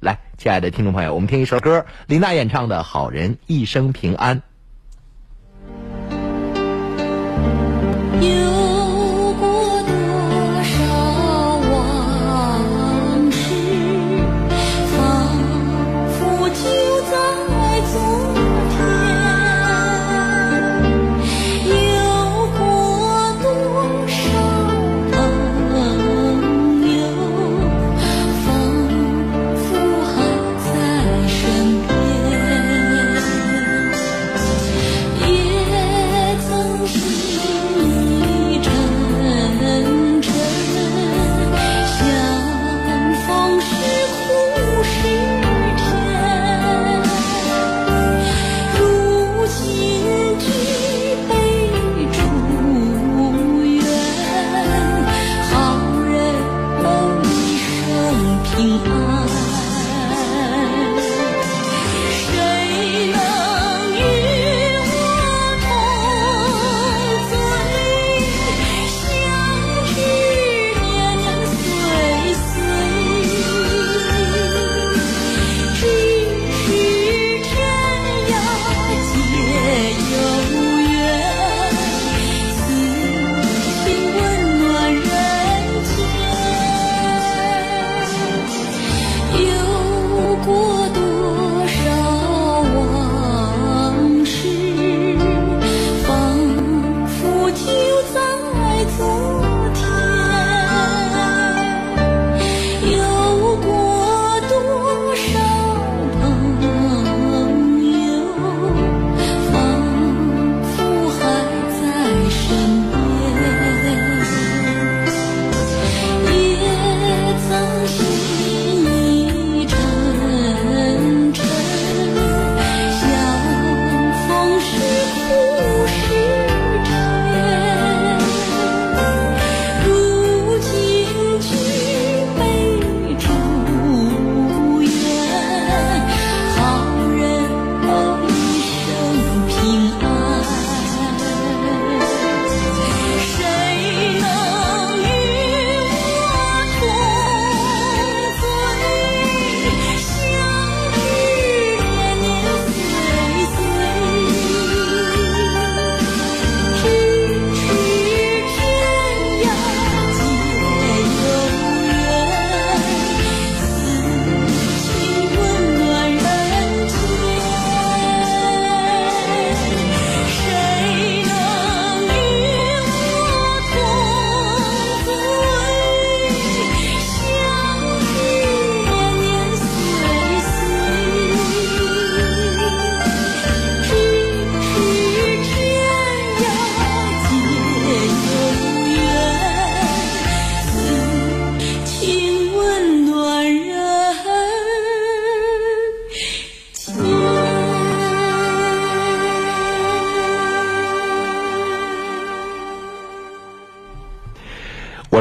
来，亲爱的听众朋友，我们听一首歌，李娜演唱的《好人一生平安》。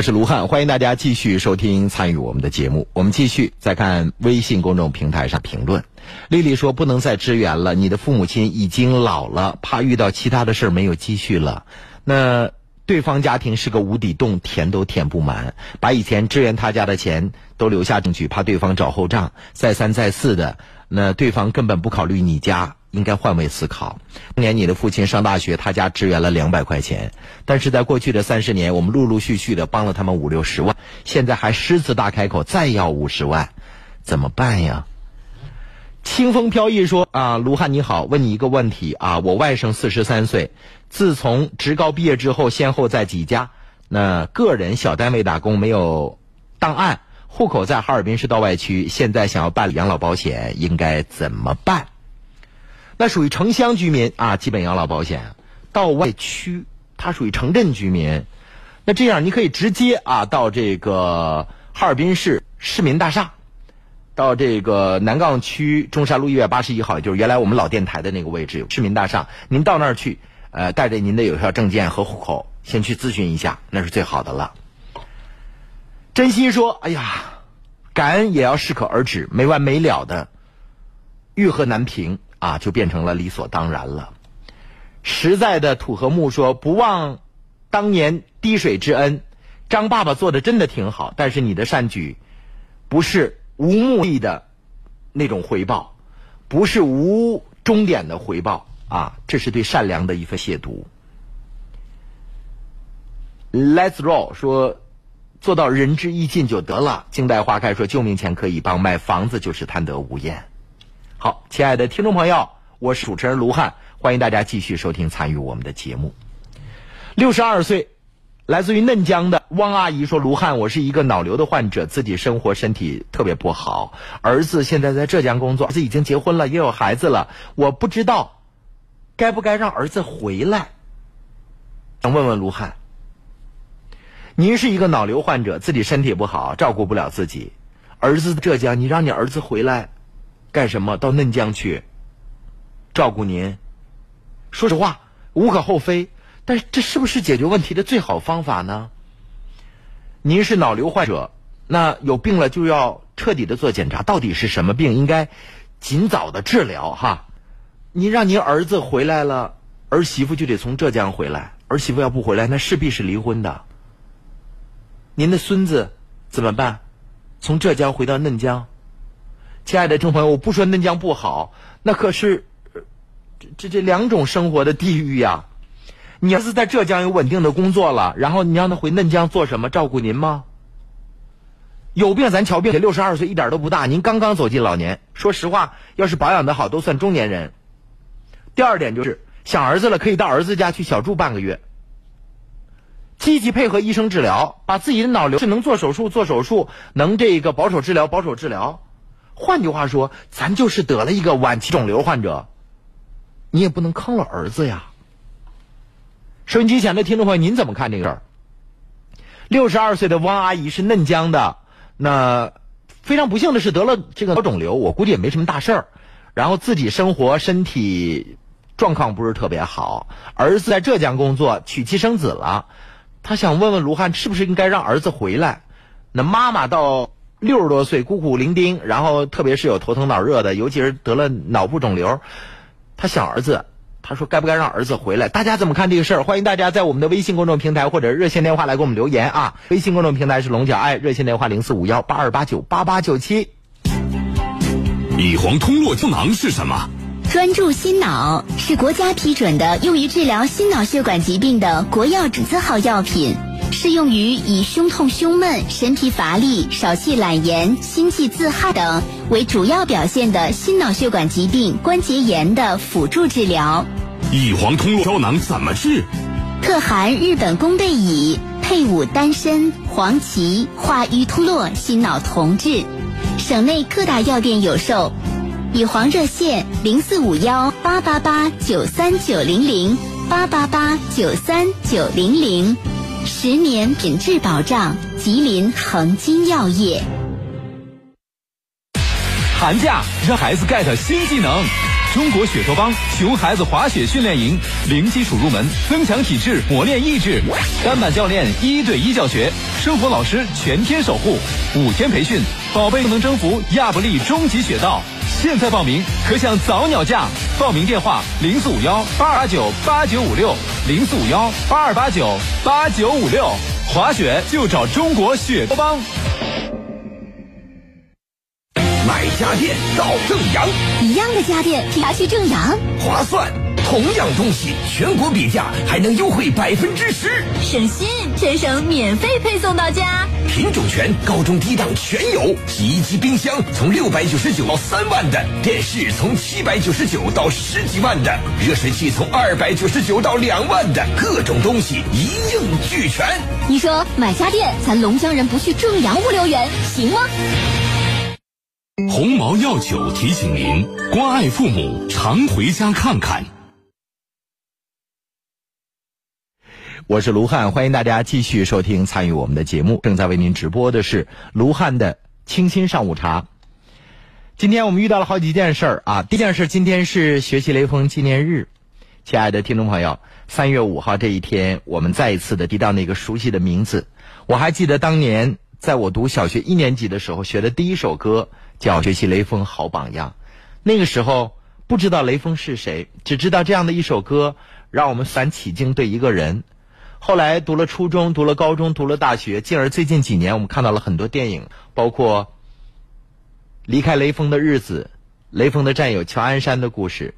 是卢汉，欢迎大家继续收听参与我们的节目。我们继续再看微信公众平台上评论。丽丽说：“不能再支援了，你的父母亲已经老了，怕遇到其他的事儿没有积蓄了。那对方家庭是个无底洞，填都填不满，把以前支援他家的钱都留下进去，怕对方找后账，再三再四的。那对方根本不考虑你家。”应该换位思考。当年你的父亲上大学，他家支援了两百块钱，但是在过去的三十年，我们陆陆续续的帮了他们五六十万，现在还狮子大开口再要五十万，怎么办呀？清风飘逸说啊，卢汉你好，问你一个问题啊，我外甥四十三岁，自从职高毕业之后，先后在几家那个人小单位打工，没有档案，户口在哈尔滨市道外区，现在想要办理养老保险，应该怎么办？那属于城乡居民啊，基本养老保险。到外区，它属于城镇居民。那这样，你可以直接啊，到这个哈尔滨市市民大厦，到这个南岗区中山路一百八十一号，就是原来我们老电台的那个位置，市民大厦。您到那儿去，呃，带着您的有效证件和户口，先去咨询一下，那是最好的了。真心说：“哎呀，感恩也要适可而止，没完没了的，欲壑难平。”啊，就变成了理所当然了。实在的土和木说：“不忘当年滴水之恩，张爸爸做的真的挺好。但是你的善举，不是无目的的那种回报，不是无终点的回报啊，这是对善良的一份亵渎。”Let's roll 说：“做到仁至义尽就得了。”静待花开说：“救命钱可以帮，买房子就是贪得无厌。”好，亲爱的听众朋友，我是主持人卢汉，欢迎大家继续收听参与我们的节目。六十二岁，来自于嫩江的汪阿姨说：“卢汉，我是一个脑瘤的患者，自己生活身体特别不好，儿子现在在浙江工作，儿子已经结婚了，也有孩子了，我不知道该不该让儿子回来。想问问卢汉，您是一个脑瘤患者，自己身体不好，照顾不了自己，儿子浙江，你让你儿子回来？”干什么？到嫩江去照顾您？说实话，无可厚非。但是，这是不是解决问题的最好方法呢？您是脑瘤患者，那有病了就要彻底的做检查，到底是什么病？应该尽早的治疗哈。您让您儿子回来了，儿媳妇就得从浙江回来。儿媳妇要不回来，那势必是离婚的。您的孙子怎么办？从浙江回到嫩江？亲爱的听众朋友，我不说嫩江不好，那可是这这这两种生活的地域呀。你要是在浙江有稳定的工作了，然后你让他回嫩江做什么？照顾您吗？有病咱瞧病，六十二岁一点都不大，您刚刚走进老年。说实话，要是保养的好，都算中年人。第二点就是想儿子了，可以到儿子家去小住半个月，积极配合医生治疗，把自己的脑瘤是能做手术做手术，能这个保守治疗保守治疗。换句话说，咱就是得了一个晚期肿瘤患者，你也不能坑了儿子呀。收音机前的听众朋友，您怎么看这个事儿？六十二岁的汪阿姨是嫩江的，那非常不幸的是得了这个脑肿瘤，我估计也没什么大事儿。然后自己生活身体状况不是特别好，儿子在浙江工作，娶妻生子了，他想问问卢汉，是不是应该让儿子回来？那妈妈到。六十多岁，孤苦伶仃，然后特别是有头疼脑热的，尤其是得了脑部肿瘤，他想儿子，他说该不该让儿子回来？大家怎么看这个事儿？欢迎大家在我们的微信公众平台或者热线电话来给 我们留言啊！微信公众平台是龙角爱，热线电话零四五幺八二八九八八九七。
乙黄通络胶囊是什么？
专注心脑是国家批准的用于治疗心脑血管疾病的国药准字号药品。适用于以胸痛、胸闷、神疲乏力、少气懒言、心悸自汗等为主要表现的心脑血管疾病关节炎的辅助治疗。
乙黄通络胶囊怎么治？
特含日本宫贝乙，配伍丹参、黄芪，化瘀通络，心脑同治。省内各大药店有售。乙黄热线零四五幺八八八九三九零零八八八九三九零零。十年品质保障，吉林恒金药业。
寒假让孩子 get 新技能，中国雪托邦熊孩子滑雪训练营，零基础入门，增强体质，磨练意志。单板教练一对一教学，生活老师全天守护，五天培训，宝贝就能征服亚布力终极雪道。现在报名可享早鸟价，报名电话零四五幺八二八九八九五六零四五幺八二八九八九五六，滑雪就找中国雪托邦。
买家电到正阳，
一样的家电，凭啥去正阳？
划算。同样东西，全国比价还能优惠百分之十，
省心，全省免费配送到家。
品种全，高中低档全有。洗衣机、冰箱从六百九十九到三万的，电视从七百九十九到十几万的，热水器从二百九十九到两万的，各种东西一应俱全。
你说买家电，咱龙江人不去正阳物流园行吗？
鸿茅药酒提醒您：关爱父母，常回家看看。
我是卢汉，欢迎大家继续收听参与我们的节目。正在为您直播的是卢汉的清新上午茶。今天我们遇到了好几件事儿啊。第一件事，今天是学习雷锋纪念日。亲爱的听众朋友，三月五号这一天，我们再一次的提到那个熟悉的名字。我还记得当年在我读小学一年级的时候学的第一首歌叫《学习雷锋好榜样》。那个时候不知道雷锋是谁，只知道这样的一首歌让我们反起敬对一个人。后来读了初中，读了高中，读了大学，进而最近几年，我们看到了很多电影，包括《离开雷锋的日子》《雷锋的战友乔安山的故事》，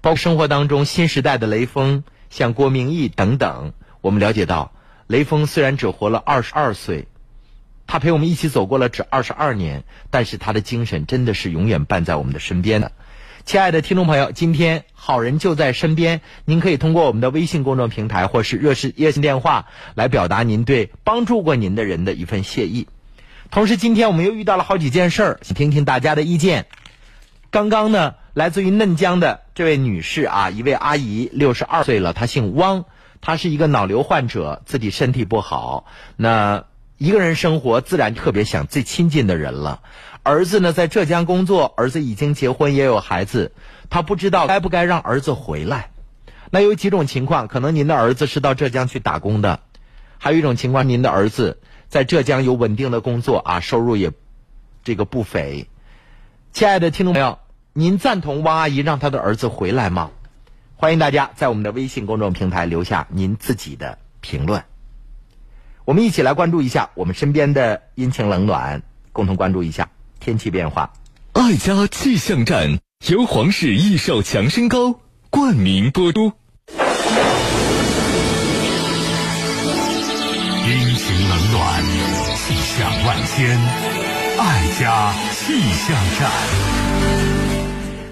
包括生活当中新时代的雷锋，像郭明义等等。我们了解到，雷锋虽然只活了二十二岁，他陪我们一起走过了这二十二年，但是他的精神真的是永远伴在我们的身边的。亲爱的听众朋友，今天好人就在身边，您可以通过我们的微信公众平台或是热线热线电话来表达您对帮助过您的人的一份谢意。同时，今天我们又遇到了好几件事儿，想听听大家的意见。刚刚呢，来自于嫩江的这位女士啊，一位阿姨，六十二岁了，她姓汪，她是一个脑瘤患者，自己身体不好，那一个人生活，自然特别想最亲近的人了。儿子呢，在浙江工作，儿子已经结婚，也有孩子，他不知道该不该让儿子回来。那有几种情况，可能您的儿子是到浙江去打工的，还有一种情况，您的儿子在浙江有稳定的工作啊，收入也这个不菲。亲爱的听众朋友，您赞同汪阿姨让她的儿子回来吗？欢迎大家在我们的微信公众平台留下您自己的评论。我们一起来关注一下我们身边的阴晴冷暖，共同关注一下。天气变化，
爱家气象站由皇氏益寿强身膏冠名播出。阴晴冷暖，气象万千，爱家气象站。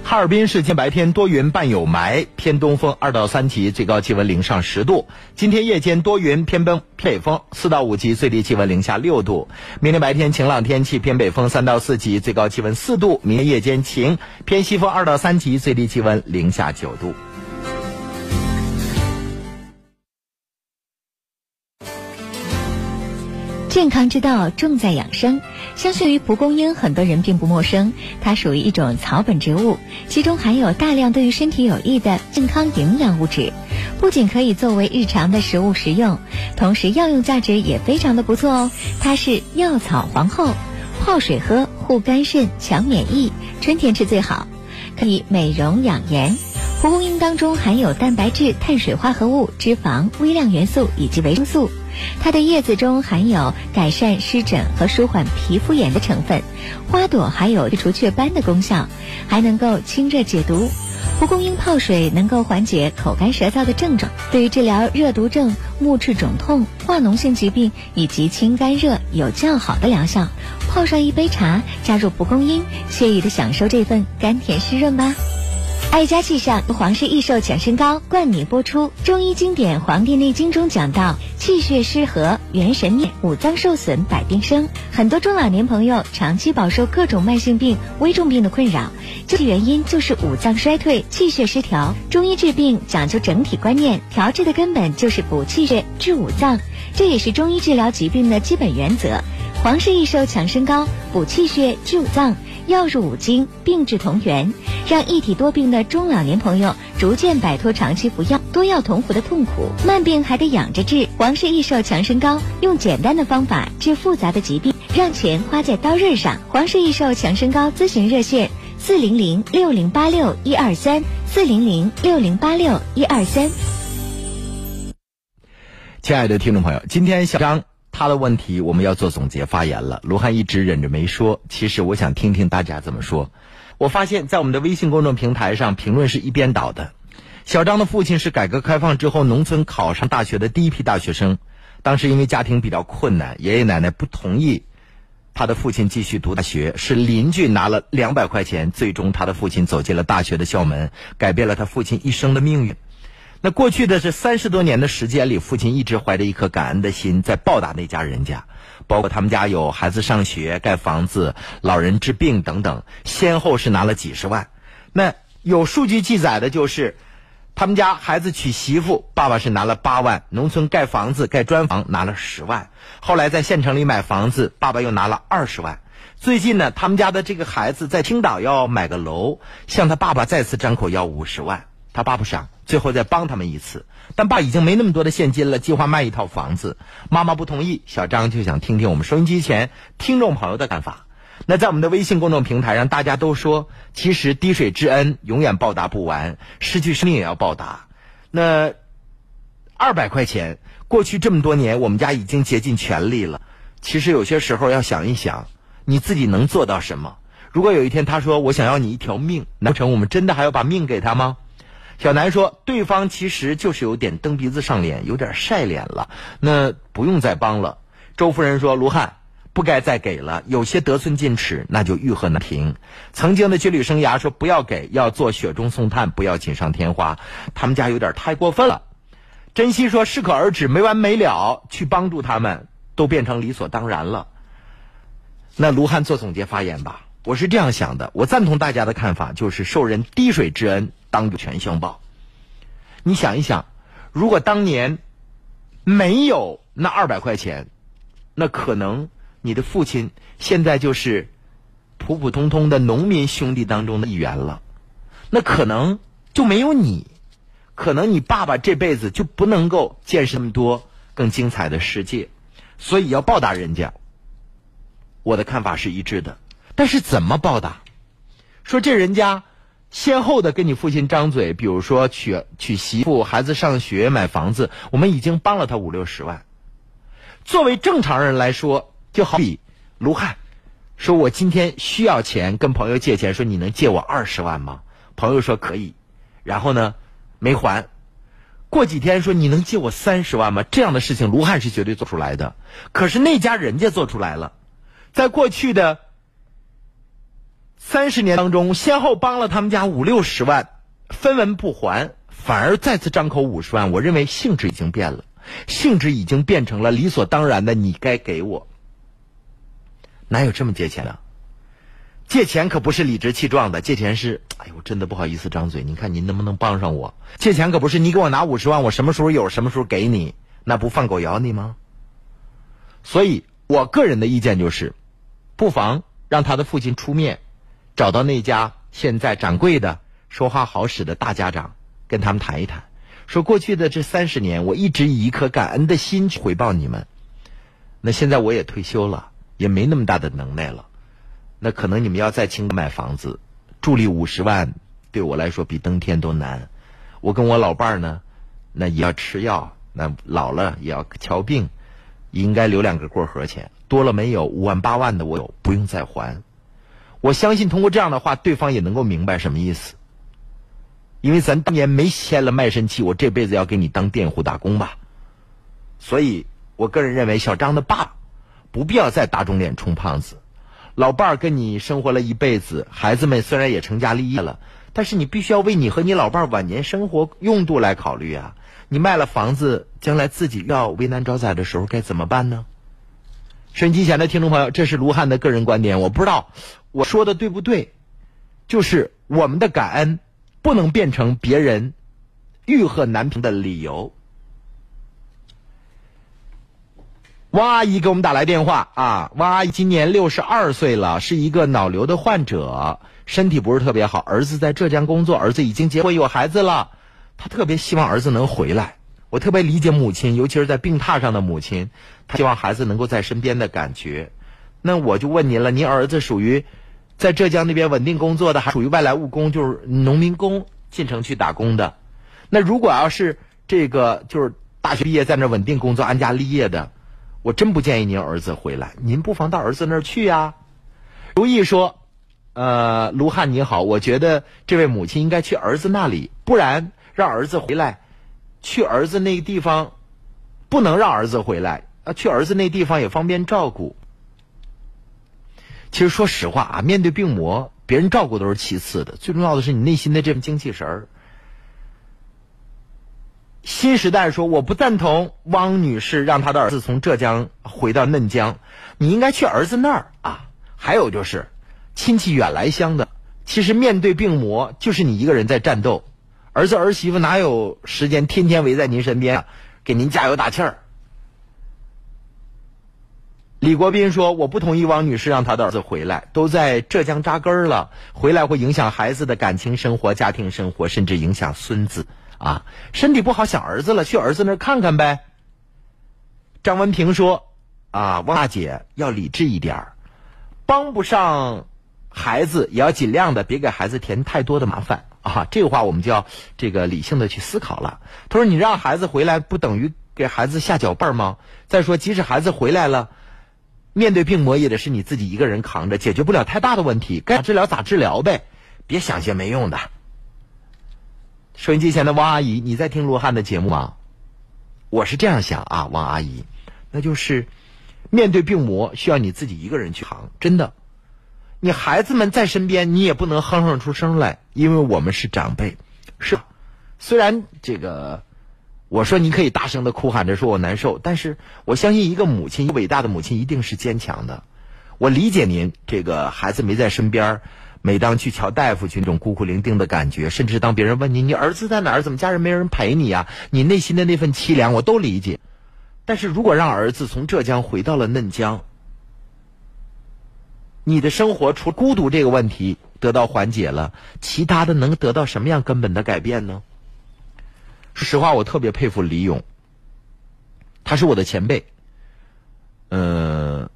哈尔滨市今白天多云伴有霾，偏东风二到三级，最高气温零上十度。今天夜间多云偏东北风四到五级，最低气温零下六度。明天白天晴朗天气，偏北风三到四级，最高气温四度。明天夜间晴，偏西风二到三级，最低气温零下九度。
健康之道重在养生。相信于蒲公英，很多人并不陌生。它属于一种草本植物，其中含有大量对于身体有益的健康营养物质，不仅可以作为日常的食物食用，同时药用价值也非常的不错哦。它是药草皇后，泡水喝护肝肾、强免疫，春天吃最好，可以美容养颜。蒲公英当中含有蛋白质、碳水化合物、脂肪、微量元素以及维生素。它的叶子中含有改善湿疹和舒缓皮肤炎的成分，花朵还有去除雀斑的功效，还能够清热解毒。蒲公英泡水能够缓解口干舌燥的症状，对于治疗热毒症、目赤肿痛、化脓性疾病以及清肝热有较好的疗效。泡上一杯茶，加入蒲公英，惬意地享受这份甘甜湿润吧。爱家气象由皇氏益寿强身膏冠名播出。中医经典《黄帝内经》中讲到，气血失和，元神灭，五脏受损，百病生。很多中老年朋友长期饱受各种慢性病、危重病的困扰，究其原因就是五脏衰退、气血失调。中医治病讲究整体观念，调治的根本就是补气血、治五脏，这也是中医治疗疾病的基本原则。皇氏益寿强身膏补气血、治五脏。药入五经，病治同源，让一体多病的中老年朋友逐渐摆脱长期服药、多药同服的痛苦。慢病还得养着治，皇氏益寿强身膏用简单的方法治复杂的疾病，让钱花在刀刃上。皇氏益寿强身膏咨询热线：四零零六零八六一二三，四零零六零八六一二三。
亲爱的听众朋友，今天小张他的问题我们要做总结发言了。卢汉一直忍着没说，其实我想听听大家怎么说。我发现，在我们的微信公众平台上，评论是一边倒的。小张的父亲是改革开放之后农村考上大学的第一批大学生，当时因为家庭比较困难，爷爷奶奶不同意他的父亲继续读大学，是邻居拿了两百块钱，最终他的父亲走进了大学的校门，改变了他父亲一生的命运。那过去的这三十多年的时间里，父亲一直怀着一颗感恩的心，在报答那家人家，包括他们家有孩子上学、盖房子、老人治病等等，先后是拿了几十万。那有数据记载的就是，他们家孩子娶媳妇，爸爸是拿了八万；农村盖房子、盖砖房拿了十万；后来在县城里买房子，爸爸又拿了二十万。最近呢，他们家的这个孩子在青岛要买个楼，向他爸爸再次张口要五十万。他爸不想，最后再帮他们一次，但爸已经没那么多的现金了，计划卖一套房子。妈妈不同意，小张就想听听我们收音机前听众朋友的看法。那在我们的微信公众平台上，大家都说，其实滴水之恩永远报答不完，失去生命也要报答。那二百块钱，过去这么多年，我们家已经竭尽全力了。其实有些时候要想一想，你自己能做到什么？如果有一天他说我想要你一条命，难不成我们真的还要把命给他吗？小南说：“对方其实就是有点蹬鼻子上脸，有点晒脸了，那不用再帮了。”周夫人说：“卢汉不该再给了，有些得寸进尺，那就欲壑难平。曾经的军旅生涯说不要给，要做雪中送炭，不要锦上添花。他们家有点太过分了。”珍惜说：“适可而止，没完没了去帮助他们，都变成理所当然了。”那卢汉做总结发言吧。我是这样想的，我赞同大家的看法，就是受人滴水之恩。当涌泉相报。你想一想，如果当年没有那二百块钱，那可能你的父亲现在就是普普通通的农民兄弟当中的一员了。那可能就没有你，可能你爸爸这辈子就不能够见识那么多更精彩的世界。所以要报答人家，我的看法是一致的。但是怎么报答？说这人家。先后的跟你父亲张嘴，比如说娶娶媳妇、孩子上学、买房子，我们已经帮了他五六十万。作为正常人来说，就好比卢汉说：“我今天需要钱，跟朋友借钱，说你能借我二十万吗？”朋友说可以，然后呢没还。过几天说你能借我三十万吗？这样的事情卢汉是绝对做出来的。可是那家人家做出来了，在过去的。三十年当中，先后帮了他们家五六十万，分文不还，反而再次张口五十万。我认为性质已经变了，性质已经变成了理所当然的，你该给我。哪有这么借钱的？借钱可不是理直气壮的，借钱是，哎呦，真的不好意思张嘴。你看您能不能帮上我？借钱可不是你给我拿五十万，我什么时候有什么时候给你，那不放狗咬你吗？所以我个人的意见就是，不妨让他的父亲出面。找到那家现在掌柜的、说话好使的大家长，跟他们谈一谈，说过去的这三十年，我一直以一颗感恩的心去回报你们。那现在我也退休了，也没那么大的能耐了。那可能你们要再请买房子，助力五十万，对我来说比登天都难。我跟我老伴儿呢，那也要吃药，那老了也要瞧病，应该留两个过河钱。多了没有？五万八万的我有，不用再还。我相信通过这样的话，对方也能够明白什么意思。因为咱当年没签了卖身契，我这辈子要给你当佃户打工吧。所以我个人认为，小张的爸不必要再打肿脸充胖子。老伴儿跟你生活了一辈子，孩子们虽然也成家立业了，但是你必须要为你和你老伴儿晚年生活用度来考虑啊。你卖了房子，将来自己要为难招宰的时候该怎么办呢？收音机前的听众朋友，这是卢汉的个人观点，我不知道。我说的对不对？就是我们的感恩不能变成别人欲壑难平的理由。汪阿姨给我们打来电话啊，汪阿姨今年六十二岁了，是一个脑瘤的患者，身体不是特别好。儿子在浙江工作，儿子已经结婚有孩子了，她特别希望儿子能回来。我特别理解母亲，尤其是在病榻上的母亲，她希望孩子能够在身边的感觉。那我就问您了，您儿子属于在浙江那边稳定工作的，还属于外来务工，就是农民工进城去打工的？那如果要是这个就是大学毕业在那稳定工作、安家立业的？我真不建议您儿子回来，您不妨到儿子那儿去呀。如意说：“呃，卢汉你好，我觉得这位母亲应该去儿子那里，不然让儿子回来，去儿子那地方，不能让儿子回来啊，去儿子那地方也方便照顾。其实说实话啊，面对病魔，别人照顾都是其次的，最重要的是你内心的这份精气神儿。”新时代说：“我不赞同汪女士让她的儿子从浙江回到嫩江，你应该去儿子那儿啊。还有就是，亲戚远来乡的，其实面对病魔，就是你一个人在战斗，儿子儿媳妇哪有时间天天围在您身边，给您加油打气儿？”李国斌说：“我不同意汪女士让她的儿子回来，都在浙江扎根了，回来会影响孩子的感情生活、家庭生活，甚至影响孙子。”啊，身体不好想儿子了，去儿子那儿看看呗。张文平说：“啊，汪大姐要理智一点儿，帮不上孩子也要尽量的别给孩子添太多的麻烦啊。”这个话我们就要这个理性的去思考了。他说：“你让孩子回来，不等于给孩子下脚绊吗？再说，即使孩子回来了，面对病魔也得是你自己一个人扛着，解决不了太大的问题，该咋治疗咋治疗呗，别想些没用的。”收音机前的王阿姨，你在听罗汉的节目吗？我是这样想啊，王阿姨，那就是面对病魔，需要你自己一个人去扛。真的，你孩子们在身边，你也不能哼哼出声来，因为我们是长辈。是，虽然这个，我说你可以大声的哭喊着说我难受，但是我相信一个母亲，一个伟大的母亲一定是坚强的。我理解您，这个孩子没在身边。每当去瞧大夫去那种孤苦伶仃的感觉，甚至当别人问你你儿子在哪儿，怎么家人没人陪你呀？你内心的那份凄凉我都理解。但是如果让儿子从浙江回到了嫩江，你的生活除孤独这个问题得到缓解了，其他的能得到什么样根本的改变呢？说实话，我特别佩服李勇，他是我的前辈。嗯。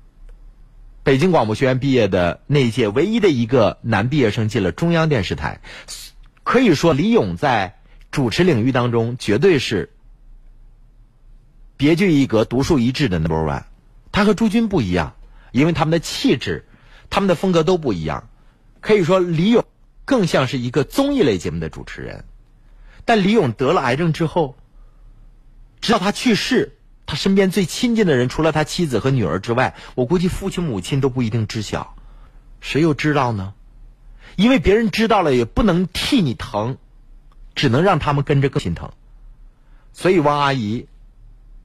北京广播学院毕业的那一届唯一的一个男毕业生进了中央电视台，可以说李咏在主持领域当中绝对是别具一格、独树一帜的 number one。他和朱军不一样，因为他们的气质、他们的风格都不一样。可以说李咏更像是一个综艺类节目的主持人，但李咏得了癌症之后，直到他去世。他身边最亲近的人，除了他妻子和女儿之外，我估计父亲母亲都不一定知晓，谁又知道呢？因为别人知道了也不能替你疼，只能让他们跟着更心疼。所以，汪阿姨，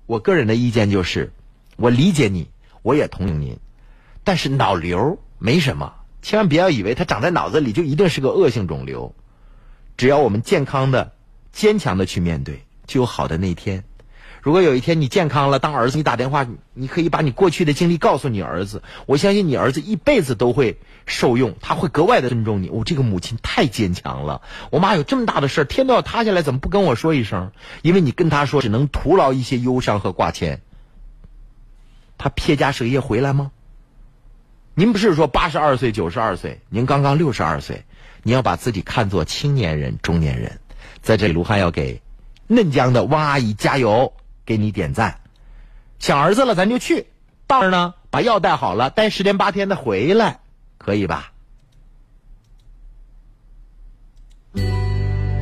我个人的意见就是，我理解你，我也同情您，但是脑瘤没什么，千万不要以为它长在脑子里就一定是个恶性肿瘤，只要我们健康的、坚强的去面对，就有好的那一天。如果有一天你健康了，当儿子你打电话，你可以把你过去的经历告诉你儿子。我相信你儿子一辈子都会受用，他会格外的尊重你。我这个母亲太坚强了，我妈有这么大的事儿，天都要塌下来，怎么不跟我说一声？因为你跟他说，只能徒劳一些忧伤和挂牵。他撇家舍业回来吗？您不是说八十二岁、九十二岁，您刚刚六十二岁，你要把自己看作青年人、中年人。在这里，卢汉要给嫩江的汪阿姨加油。给你点赞，想儿子了咱就去，到那儿呢把药带好了，待十天八天的回来，可以吧？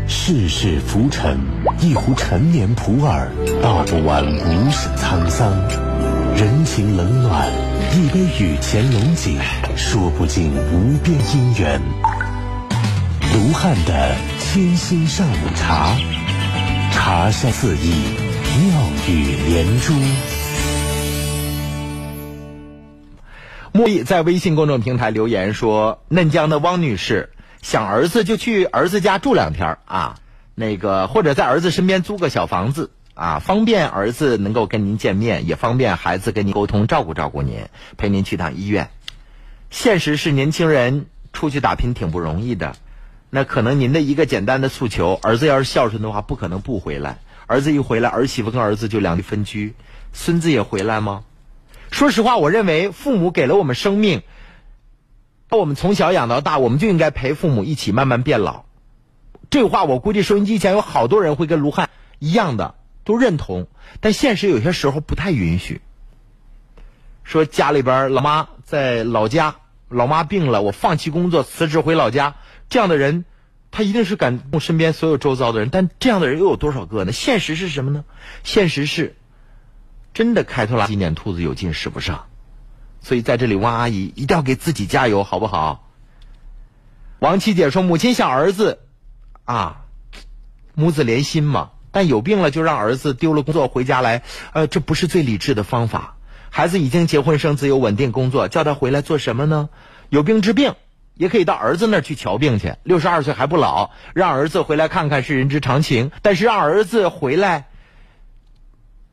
世事浮沉，一壶陈年普洱，道不完无事沧桑；人情冷暖，一杯雨前龙井，说不尽无边姻缘。卢汉的清新上午茶，茶香四溢。妙语连珠。
木易在微信公众平台留言说：“嫩江的汪女士想儿子就去儿子家住两天啊，那个或者在儿子身边租个小房子啊，方便儿子能够跟您见面，也方便孩子跟您沟通，照顾照顾您，陪您去趟医院。现实是，年轻人出去打拼挺不容易的。那可能您的一个简单的诉求，儿子要是孝顺的话，不可能不回来。儿子一回来，儿媳妇跟儿子就两地分居，孙子也回来吗？说实话，我认为父母给了我们生命，我们从小养到大，我们就应该陪父母一起慢慢变老。这话我估计收音机前有好多人会跟卢汉一样的都认同，但现实有些时候不太允许。说家里边老妈在老家，老妈病了，我放弃工作辞职回老家。这样的人，他一定是感动身边所有周遭的人。但这样的人又有多少个呢？现实是什么呢？现实是，真的开拓垃圾撵兔子有劲使不上。所以在这里，汪阿姨一定要给自己加油，好不好？王七姐说：“母亲想儿子，啊，母子连心嘛。但有病了就让儿子丢了工作回家来，呃，这不是最理智的方法。孩子已经结婚生子有稳定工作，叫他回来做什么呢？有病治病。”也可以到儿子那儿去瞧病去，六十二岁还不老，让儿子回来看看是人之常情。但是让儿子回来，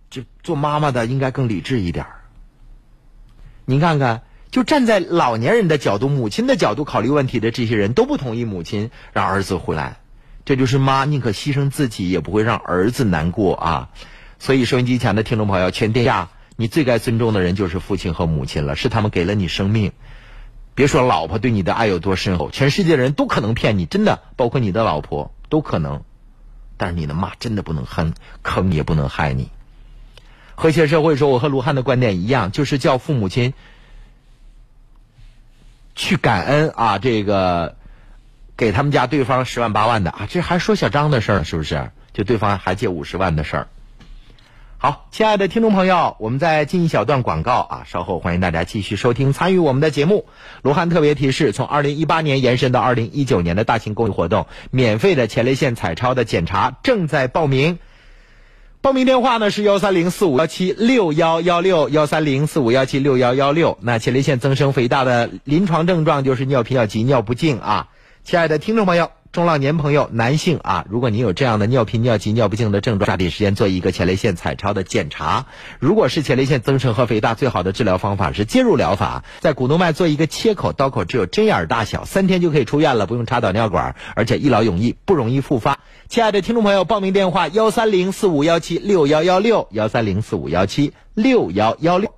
这做妈妈的应该更理智一点您看看，就站在老年人的角度、母亲的角度考虑问题的这些人都不同意母亲让儿子回来，这就是妈宁可牺牲自己也不会让儿子难过啊！所以收音机前的听众朋友，全天下你最该尊重的人就是父亲和母亲了，是他们给了你生命。别说老婆对你的爱有多深厚，全世界人都可能骗你，真的，包括你的老婆都可能。但是你的妈真的不能坑，坑也不能害你。和谐社会说，我和卢汉的观点一样，就是叫父母亲去感恩啊，这个给他们家对方十万八万的啊，这还说小张的事儿，是不是？就对方还借五十万的事儿。好，亲爱的听众朋友，我们再进一小段广告啊，稍后欢迎大家继续收听参与我们的节目。罗汉特别提示：从二零一八年延伸到二零一九年的大型公益活动，免费的前列腺彩超的检查正在报名。报名电话呢是幺三零四五幺七六幺幺六幺三零四五幺七六幺幺六。那前列腺增生肥大的临床症状就是尿频尿急、尿不尽啊，亲爱的听众朋友。中老年朋友，男性啊，如果您有这样的尿频、尿急、尿不尽的症状，抓紧时间做一个前列腺彩超的检查。如果是前列腺增生和肥大，最好的治疗方法是介入疗法，在股动脉做一个切口，刀口只有针眼大小，三天就可以出院了，不用插导尿管，而且一劳永逸，不容易复发。亲爱的听众朋友，报名电话幺三零四五幺七六幺幺六幺三零四五幺七六幺幺六。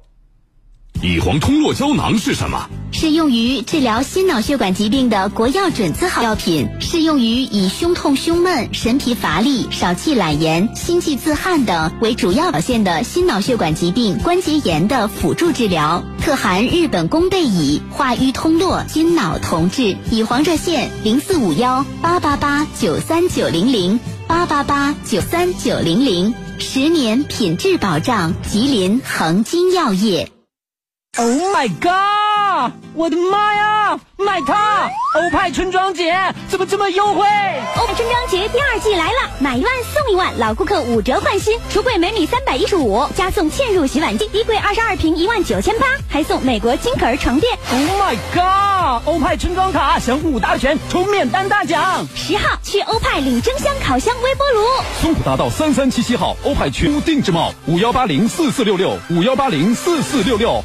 乙黄通络胶囊是什么？
是用于治疗心脑血管疾病的国药准字号药品，适用于以胸痛、胸闷、神疲乏力、少气懒言、心悸自汗等为主要表现的心脑血管疾病关节炎的辅助治疗。特含日本宫贝乙，化瘀通络，心脑同治。乙黄热线零四五幺八八八九三九零零八八八九三九零零，十年品质保障，吉林恒金药业。
Oh my god！我的妈呀，买它！欧派春装节怎么这么优惠？
欧派春装节第二季来了，买一万送一万，老顾客五折换新，橱柜每米三百一十五，加送嵌入洗碗机，衣柜二十二平一万九千八，还送美国金可儿床垫。
Oh my god！欧派春装卡享五大全，抽免单大奖。
十号去欧派领蒸箱、烤箱、微波炉。
松浦大道三三七七号欧派全屋定制帽，五幺八零四四六六五幺八零四四六六。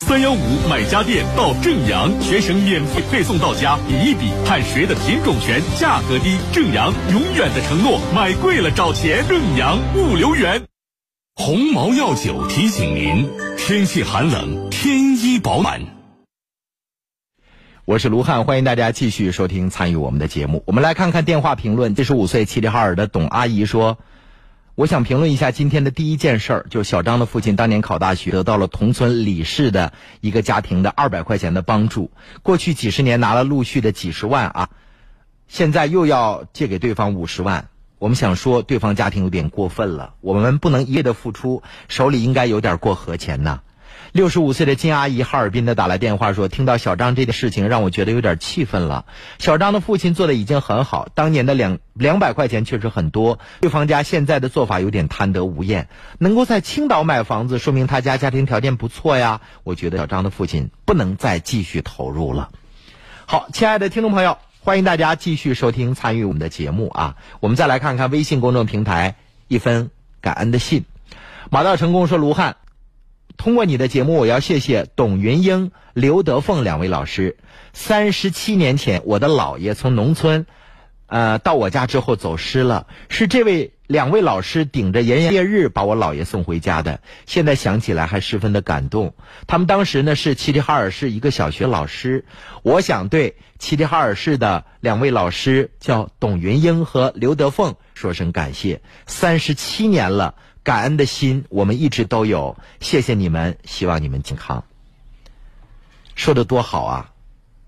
三幺五买家电到正阳，全省免费配送到家，比一比，看谁的品种全，价格低。正阳永远的承诺，买贵了找钱。正阳物流园。
鸿茅药酒提醒您：天气寒冷，添衣保暖。
我是卢汉，欢迎大家继续收听参与我们的节目。我们来看看电话评论。七十五岁齐齐哈尔的董阿姨说。我想评论一下今天的第一件事儿，就小张的父亲当年考大学得到了同村李氏的一个家庭的二百块钱的帮助，过去几十年拿了陆续的几十万啊，现在又要借给对方五十万，我们想说对方家庭有点过分了，我们不能一味的付出，手里应该有点过河钱呐。六十五岁的金阿姨哈尔滨的打来电话说，听到小张这件事情，让我觉得有点气愤了。小张的父亲做的已经很好，当年的两两百块钱确实很多，对方家现在的做法有点贪得无厌。能够在青岛买房子，说明他家家庭条件不错呀。我觉得小张的父亲不能再继续投入了。好，亲爱的听众朋友，欢迎大家继续收听参与我们的节目啊。我们再来看看微信公众平台一封感恩的信。马到成功说，卢汉。通过你的节目，我要谢谢董云英、刘德凤两位老师。三十七年前，我的姥爷从农村，呃，到我家之后走失了，是这位两位老师顶着炎炎烈日把我姥爷送回家的。现在想起来还十分的感动。他们当时呢是齐齐哈尔市一个小学老师。我想对齐齐哈尔市的两位老师，叫董云英和刘德凤，说声感谢。三十七年了。感恩的心，我们一直都有。谢谢你们，希望你们健康。说的多好啊！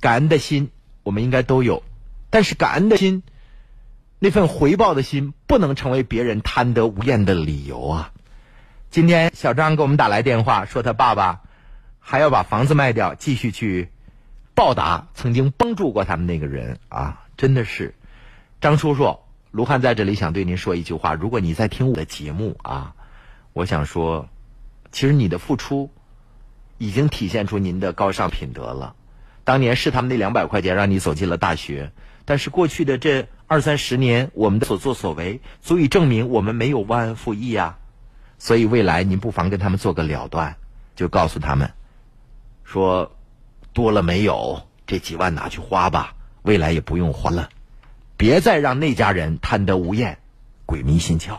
感恩的心，我们应该都有。但是感恩的心，那份回报的心，不能成为别人贪得无厌的理由啊！今天小张给我们打来电话，说他爸爸还要把房子卖掉，继续去报答曾经帮助过他们那个人啊！真的是，张叔叔。卢汉在这里想对您说一句话：如果你在听我的节目啊，我想说，其实你的付出已经体现出您的高尚品德了。当年是他们那两百块钱让你走进了大学，但是过去的这二三十年，我们的所作所为足以证明我们没有忘恩负义呀。所以未来您不妨跟他们做个了断，就告诉他们说，多了没有，这几万拿去花吧，未来也不用还了。别再让那家人贪得无厌，鬼迷心窍。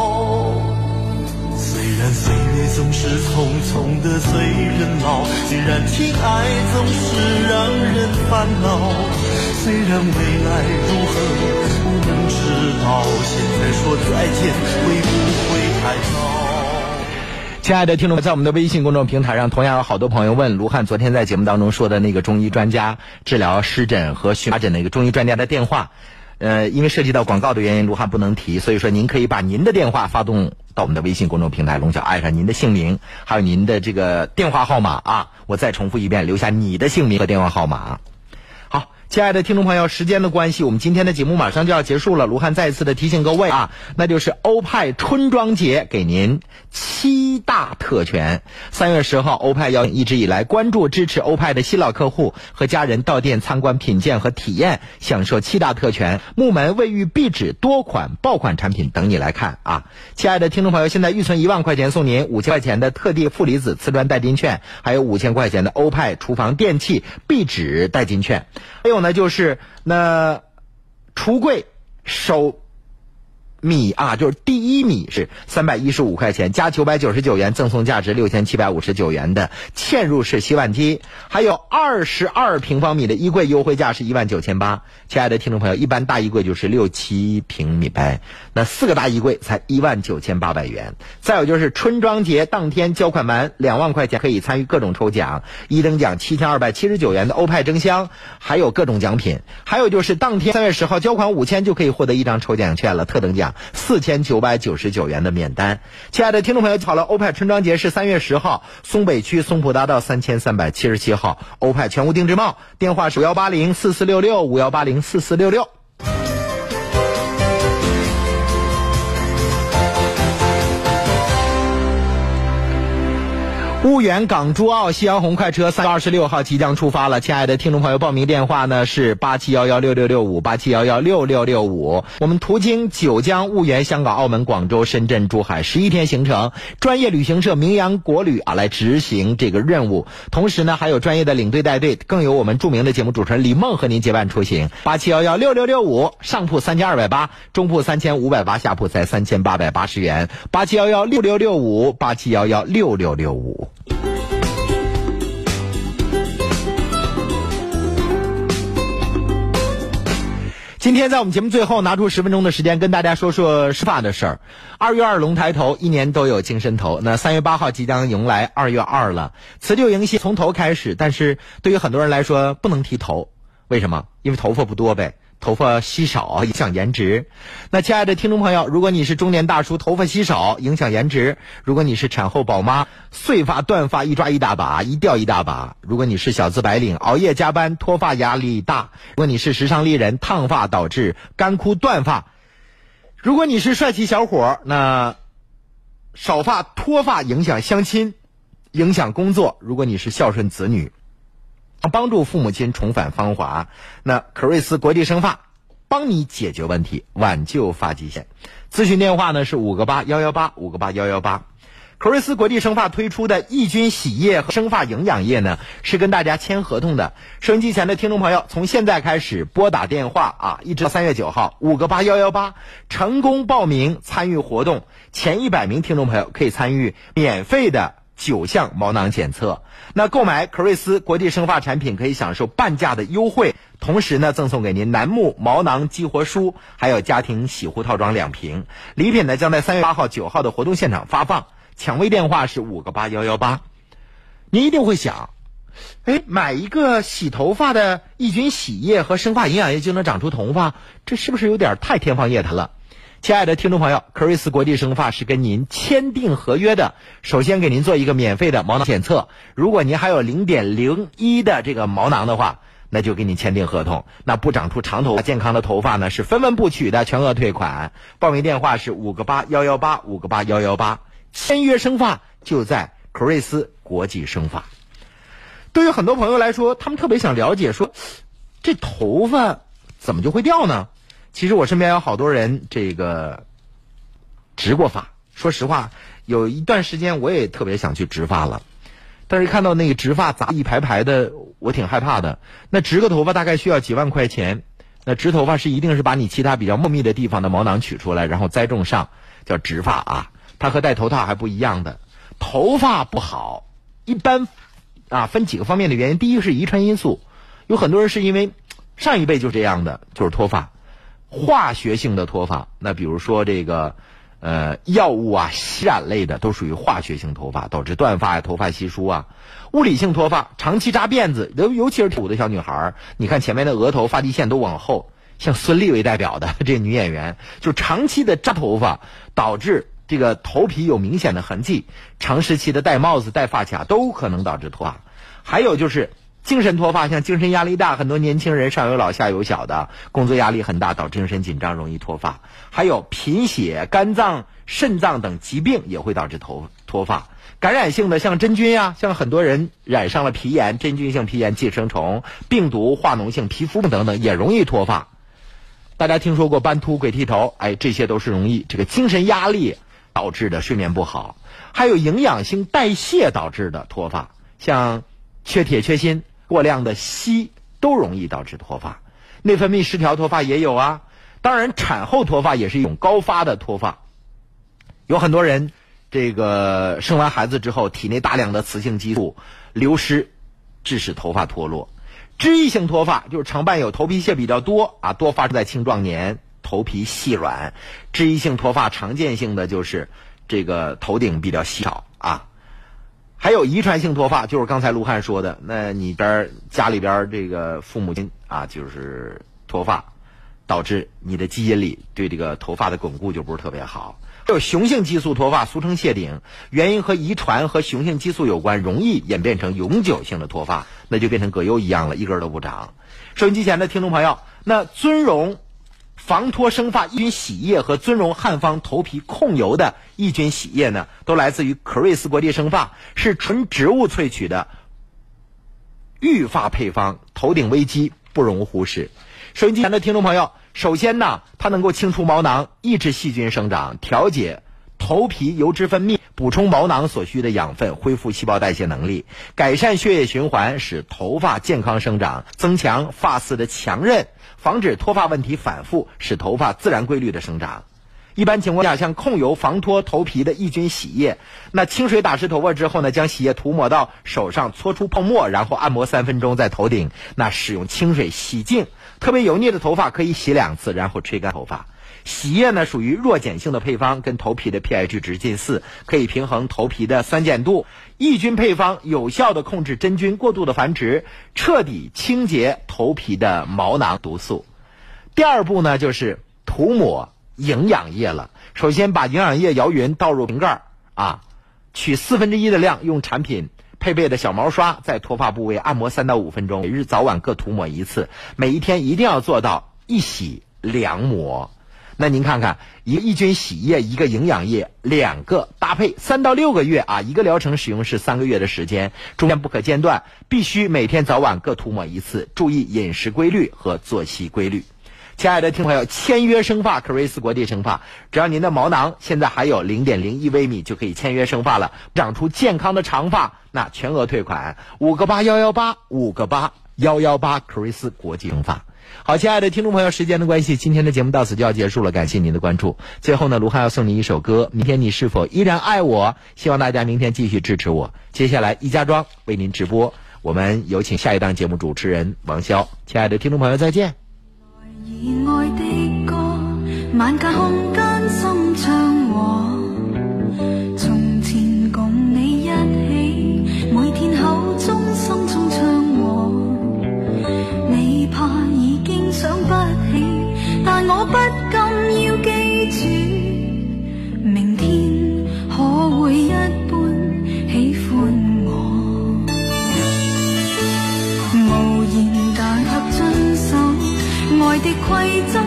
虽然岁月总是匆匆的催人老，虽然情爱总是让人烦恼，虽然未来如何不能知道，现在说再见会不会太早？
亲爱的听众们，在我们的微信公众平台上，同样有好多朋友问卢汉昨天在节目当中说的那个中医专家治疗湿疹和荨麻疹的一个中医专家的电话。呃，因为涉及到广告的原因，卢汉不能提，所以说您可以把您的电话发动到我们的微信公众平台“龙小爱上”，您的姓名还有您的这个电话号码啊，我再重复一遍，留下你的姓名和电话号码。好亲爱的听众朋友，时间的关系，我们今天的节目马上就要结束了。卢汉再一次的提醒各位啊，那就是欧派春装节给您七大特权。三月十号，欧派邀请一直以来关注支持欧派的新老客户和家人到店参观品鉴和体验，享受七大特权：木门、卫浴、壁纸多款爆款产品等你来看啊！亲爱的听众朋友，现在预存一万块钱送您五千块钱的特地负离子瓷砖代金券，还有五千块钱的欧派厨房电器壁纸代金券，还有。呢就是那橱柜手米啊，就是第一米是三百一十五块钱，加九百九十九元赠送价值六千七百五十九元的嵌入式洗碗机，还有二十二平方米的衣柜，优惠价是一万九千八。亲爱的听众朋友，一般大衣柜就是六七平米呗，那四个大衣柜才一万九千八百元。再有就是春装节当天交款满两万块钱可以参与各种抽奖，一等奖七千二百七十九元的欧派蒸箱，还有各种奖品。还有就是当天三月十号交款五千就可以获得一张抽奖券了，特等奖。四千九百九十九元的免单，亲爱的听众朋友，好了，欧派春装节是三月十号，松北区松浦大道三千三百七十七号，欧派全屋定制帽，电话是五幺八零四四六六五幺八零四四六六。婺源港珠澳夕阳红快车三月二十六号即将出发了，亲爱的听众朋友，报名电话呢是八七幺幺六六六五八七幺幺六六六五。我们途经九江、婺源、香港、澳门、广州、深圳、珠海十一天行程，专业旅行社名扬国旅啊来执行这个任务。同时呢，还有专业的领队带队，更有我们著名的节目主持人李梦和您结伴出行。八七幺幺六六六五，上铺三千二百八，中铺三千五百八，下铺才三千八百八十元。八七幺幺六六六五，八七幺幺六六六五。今天在我们节目最后拿出十分钟的时间跟大家说说湿发的事儿。二月二龙抬头，一年都有精神头。那三月八号即将迎来二月二了，辞旧迎新从头开始。但是对于很多人来说不能剃头，为什么？因为头发不多呗。头发稀少影响颜值，那亲爱的听众朋友，如果你是中年大叔，头发稀少影响颜值；如果你是产后宝妈，碎发断发一抓一大把，一掉一大把；如果你是小资白领，熬夜加班脱发压力大；如果你是时尚丽人，烫发导致干枯断发；如果你是帅气小伙，那少发脱发影响相亲，影响工作；如果你是孝顺子女。帮助父母亲重返芳华，那可瑞斯国际生发帮你解决问题，挽救发际线。咨询电话呢是五个八幺幺八五个八幺幺八。可瑞斯国际生发推出的抑菌洗液和生发营养液呢，是跟大家签合同的。收音机前的听众朋友，从现在开始拨打电话啊，一直到三月九号，五个八幺幺八，成功报名参与活动，前一百名听众朋友可以参与免费的。九项毛囊检测，那购买可瑞斯国际生发产品可以享受半价的优惠，同时呢赠送给您楠木毛囊激活梳，还有家庭洗护套装两瓶。礼品呢将在三月八号、九号的活动现场发放，抢位电话是五个八幺幺八。您一定会想，哎，买一个洗头发的抑菌洗液和生发营养液就能长出头发，这是不是有点太天方夜谭了？亲爱的听众朋友，科瑞斯国际生发是跟您签订合约的。首先给您做一个免费的毛囊检测，如果您还有零点零一的这个毛囊的话，那就给你签订合同。那不长出长头发、健康的头发呢，是分文不取的，全额退款。报名电话是五个八幺幺八五个八幺幺八。签约生发就在科瑞斯国际生发。对于很多朋友来说，他们特别想了解说，这头发怎么就会掉呢？其实我身边有好多人，这个植过发。说实话，有一段时间我也特别想去植发了，但是看到那个植发杂一排排的，我挺害怕的。那植个头发大概需要几万块钱。那植头发是一定是把你其他比较茂密的地方的毛囊取出来，然后栽种上，叫植发啊。它和戴头套还不一样的。头发不好，一般啊分几个方面的原因。第一个是遗传因素，有很多人是因为上一辈就这样的，就是脱发。化学性的脱发，那比如说这个，呃，药物啊、洗染类的，都属于化学性脱发，导致断发呀、头发稀疏啊。物理性脱发，长期扎辫子，尤尤其是土的小女孩儿，你看前面的额头发际线都往后，像孙俪为代表的这女演员，就长期的扎头发，导致这个头皮有明显的痕迹，长时期的戴帽子、戴发卡都可能导致脱发。还有就是。精神脱发，像精神压力大，很多年轻人上有老下有小的，工作压力很大，导致精神紧张，容易脱发。还有贫血、肝脏、肾脏等疾病也会导致头脱发。感染性的像真菌呀，像很多人染上了皮炎、真菌性皮炎、寄生虫、病毒、化脓性皮肤等等，也容易脱发。大家听说过斑秃、鬼剃头？哎，这些都是容易这个精神压力导致的睡眠不好，还有营养性代谢导致的脱发，像缺铁、缺锌。过量的硒都容易导致脱发，内分泌失调脱发也有啊。当然，产后脱发也是一种高发的脱发，有很多人这个生完孩子之后，体内大量的雌性激素流失，致使头发脱落。脂溢性脱发就是常伴有头皮屑比较多啊，多发生在青壮年，头皮细软。脂溢性脱发常见性的就是这个头顶比较稀少。还有遗传性脱发，就是刚才卢汉说的，那你边家里边这个父母亲啊，就是脱发，导致你的基因里对这个头发的巩固就不是特别好。还有雄性激素脱发，俗称谢顶，原因和遗传和雄性激素有关，容易演变成永久性的脱发，那就变成葛优一样了，一根都不长。收音机前的听众朋友，那尊荣防脱生发抑菌洗液和尊荣汉方头皮控油的抑菌洗液呢，都来自于可瑞斯国际生发，是纯植物萃取的。育发配方，头顶危机不容忽视。收音机前的听众朋友，首先呢，它能够清除毛囊，抑制细菌生长，调节头皮油脂分泌，补充毛囊所需的养分，恢复细胞代谢能力，改善血液循环，使头发健康生长，增强发丝的强韧，防止脱发问题反复，使头发自然规律的生长。一般情况下，像控油防脱头皮的抑菌洗液，那清水打湿头发之后呢，将洗液涂抹到手上，搓出泡沫，然后按摩三分钟，在头顶那使用清水洗净。特别油腻的头发可以洗两次，然后吹干头发。洗液呢属于弱碱性的配方，跟头皮的 pH 值近似，可以平衡头皮的酸碱度。抑菌配方有效的控制真菌过度的繁殖，彻底清洁头皮的毛囊毒素。第二步呢就是涂抹。营养液了。首先把营养液摇匀，倒入瓶盖啊，取四分之一的量，用产品配备的小毛刷在脱发部位按摩三到五分钟，每日早晚各涂抹一次，每一天一定要做到一洗两抹。那您看看，一个抑菌洗液，一个营养液，两个搭配三到六个月啊，一个疗程使用是三个月的时间，中间不可间断，必须每天早晚各涂抹一次，注意饮食规律和作息规律。亲爱的听朋友，签约生发，克瑞斯国际生发，只要您的毛囊现在还有零点零一微米，就可以签约生发了，长出健康的长发，那全额退款，五个八幺幺八，五个八幺幺八，克瑞斯国际生发。好，亲爱的听众朋友，时间的关系，今天的节目到此就要结束了，感谢您的关注。最后呢，卢汉要送您一首歌，《明天你是否依然爱我》，希望大家明天继续支持我。接下来，易家庄为您直播，我们有请下一档节目主持人王潇。亲爱的听众朋友，再见。
经想不起但我不禁要记住
明天可会一般喜欢我。无言但却遵守爱的规则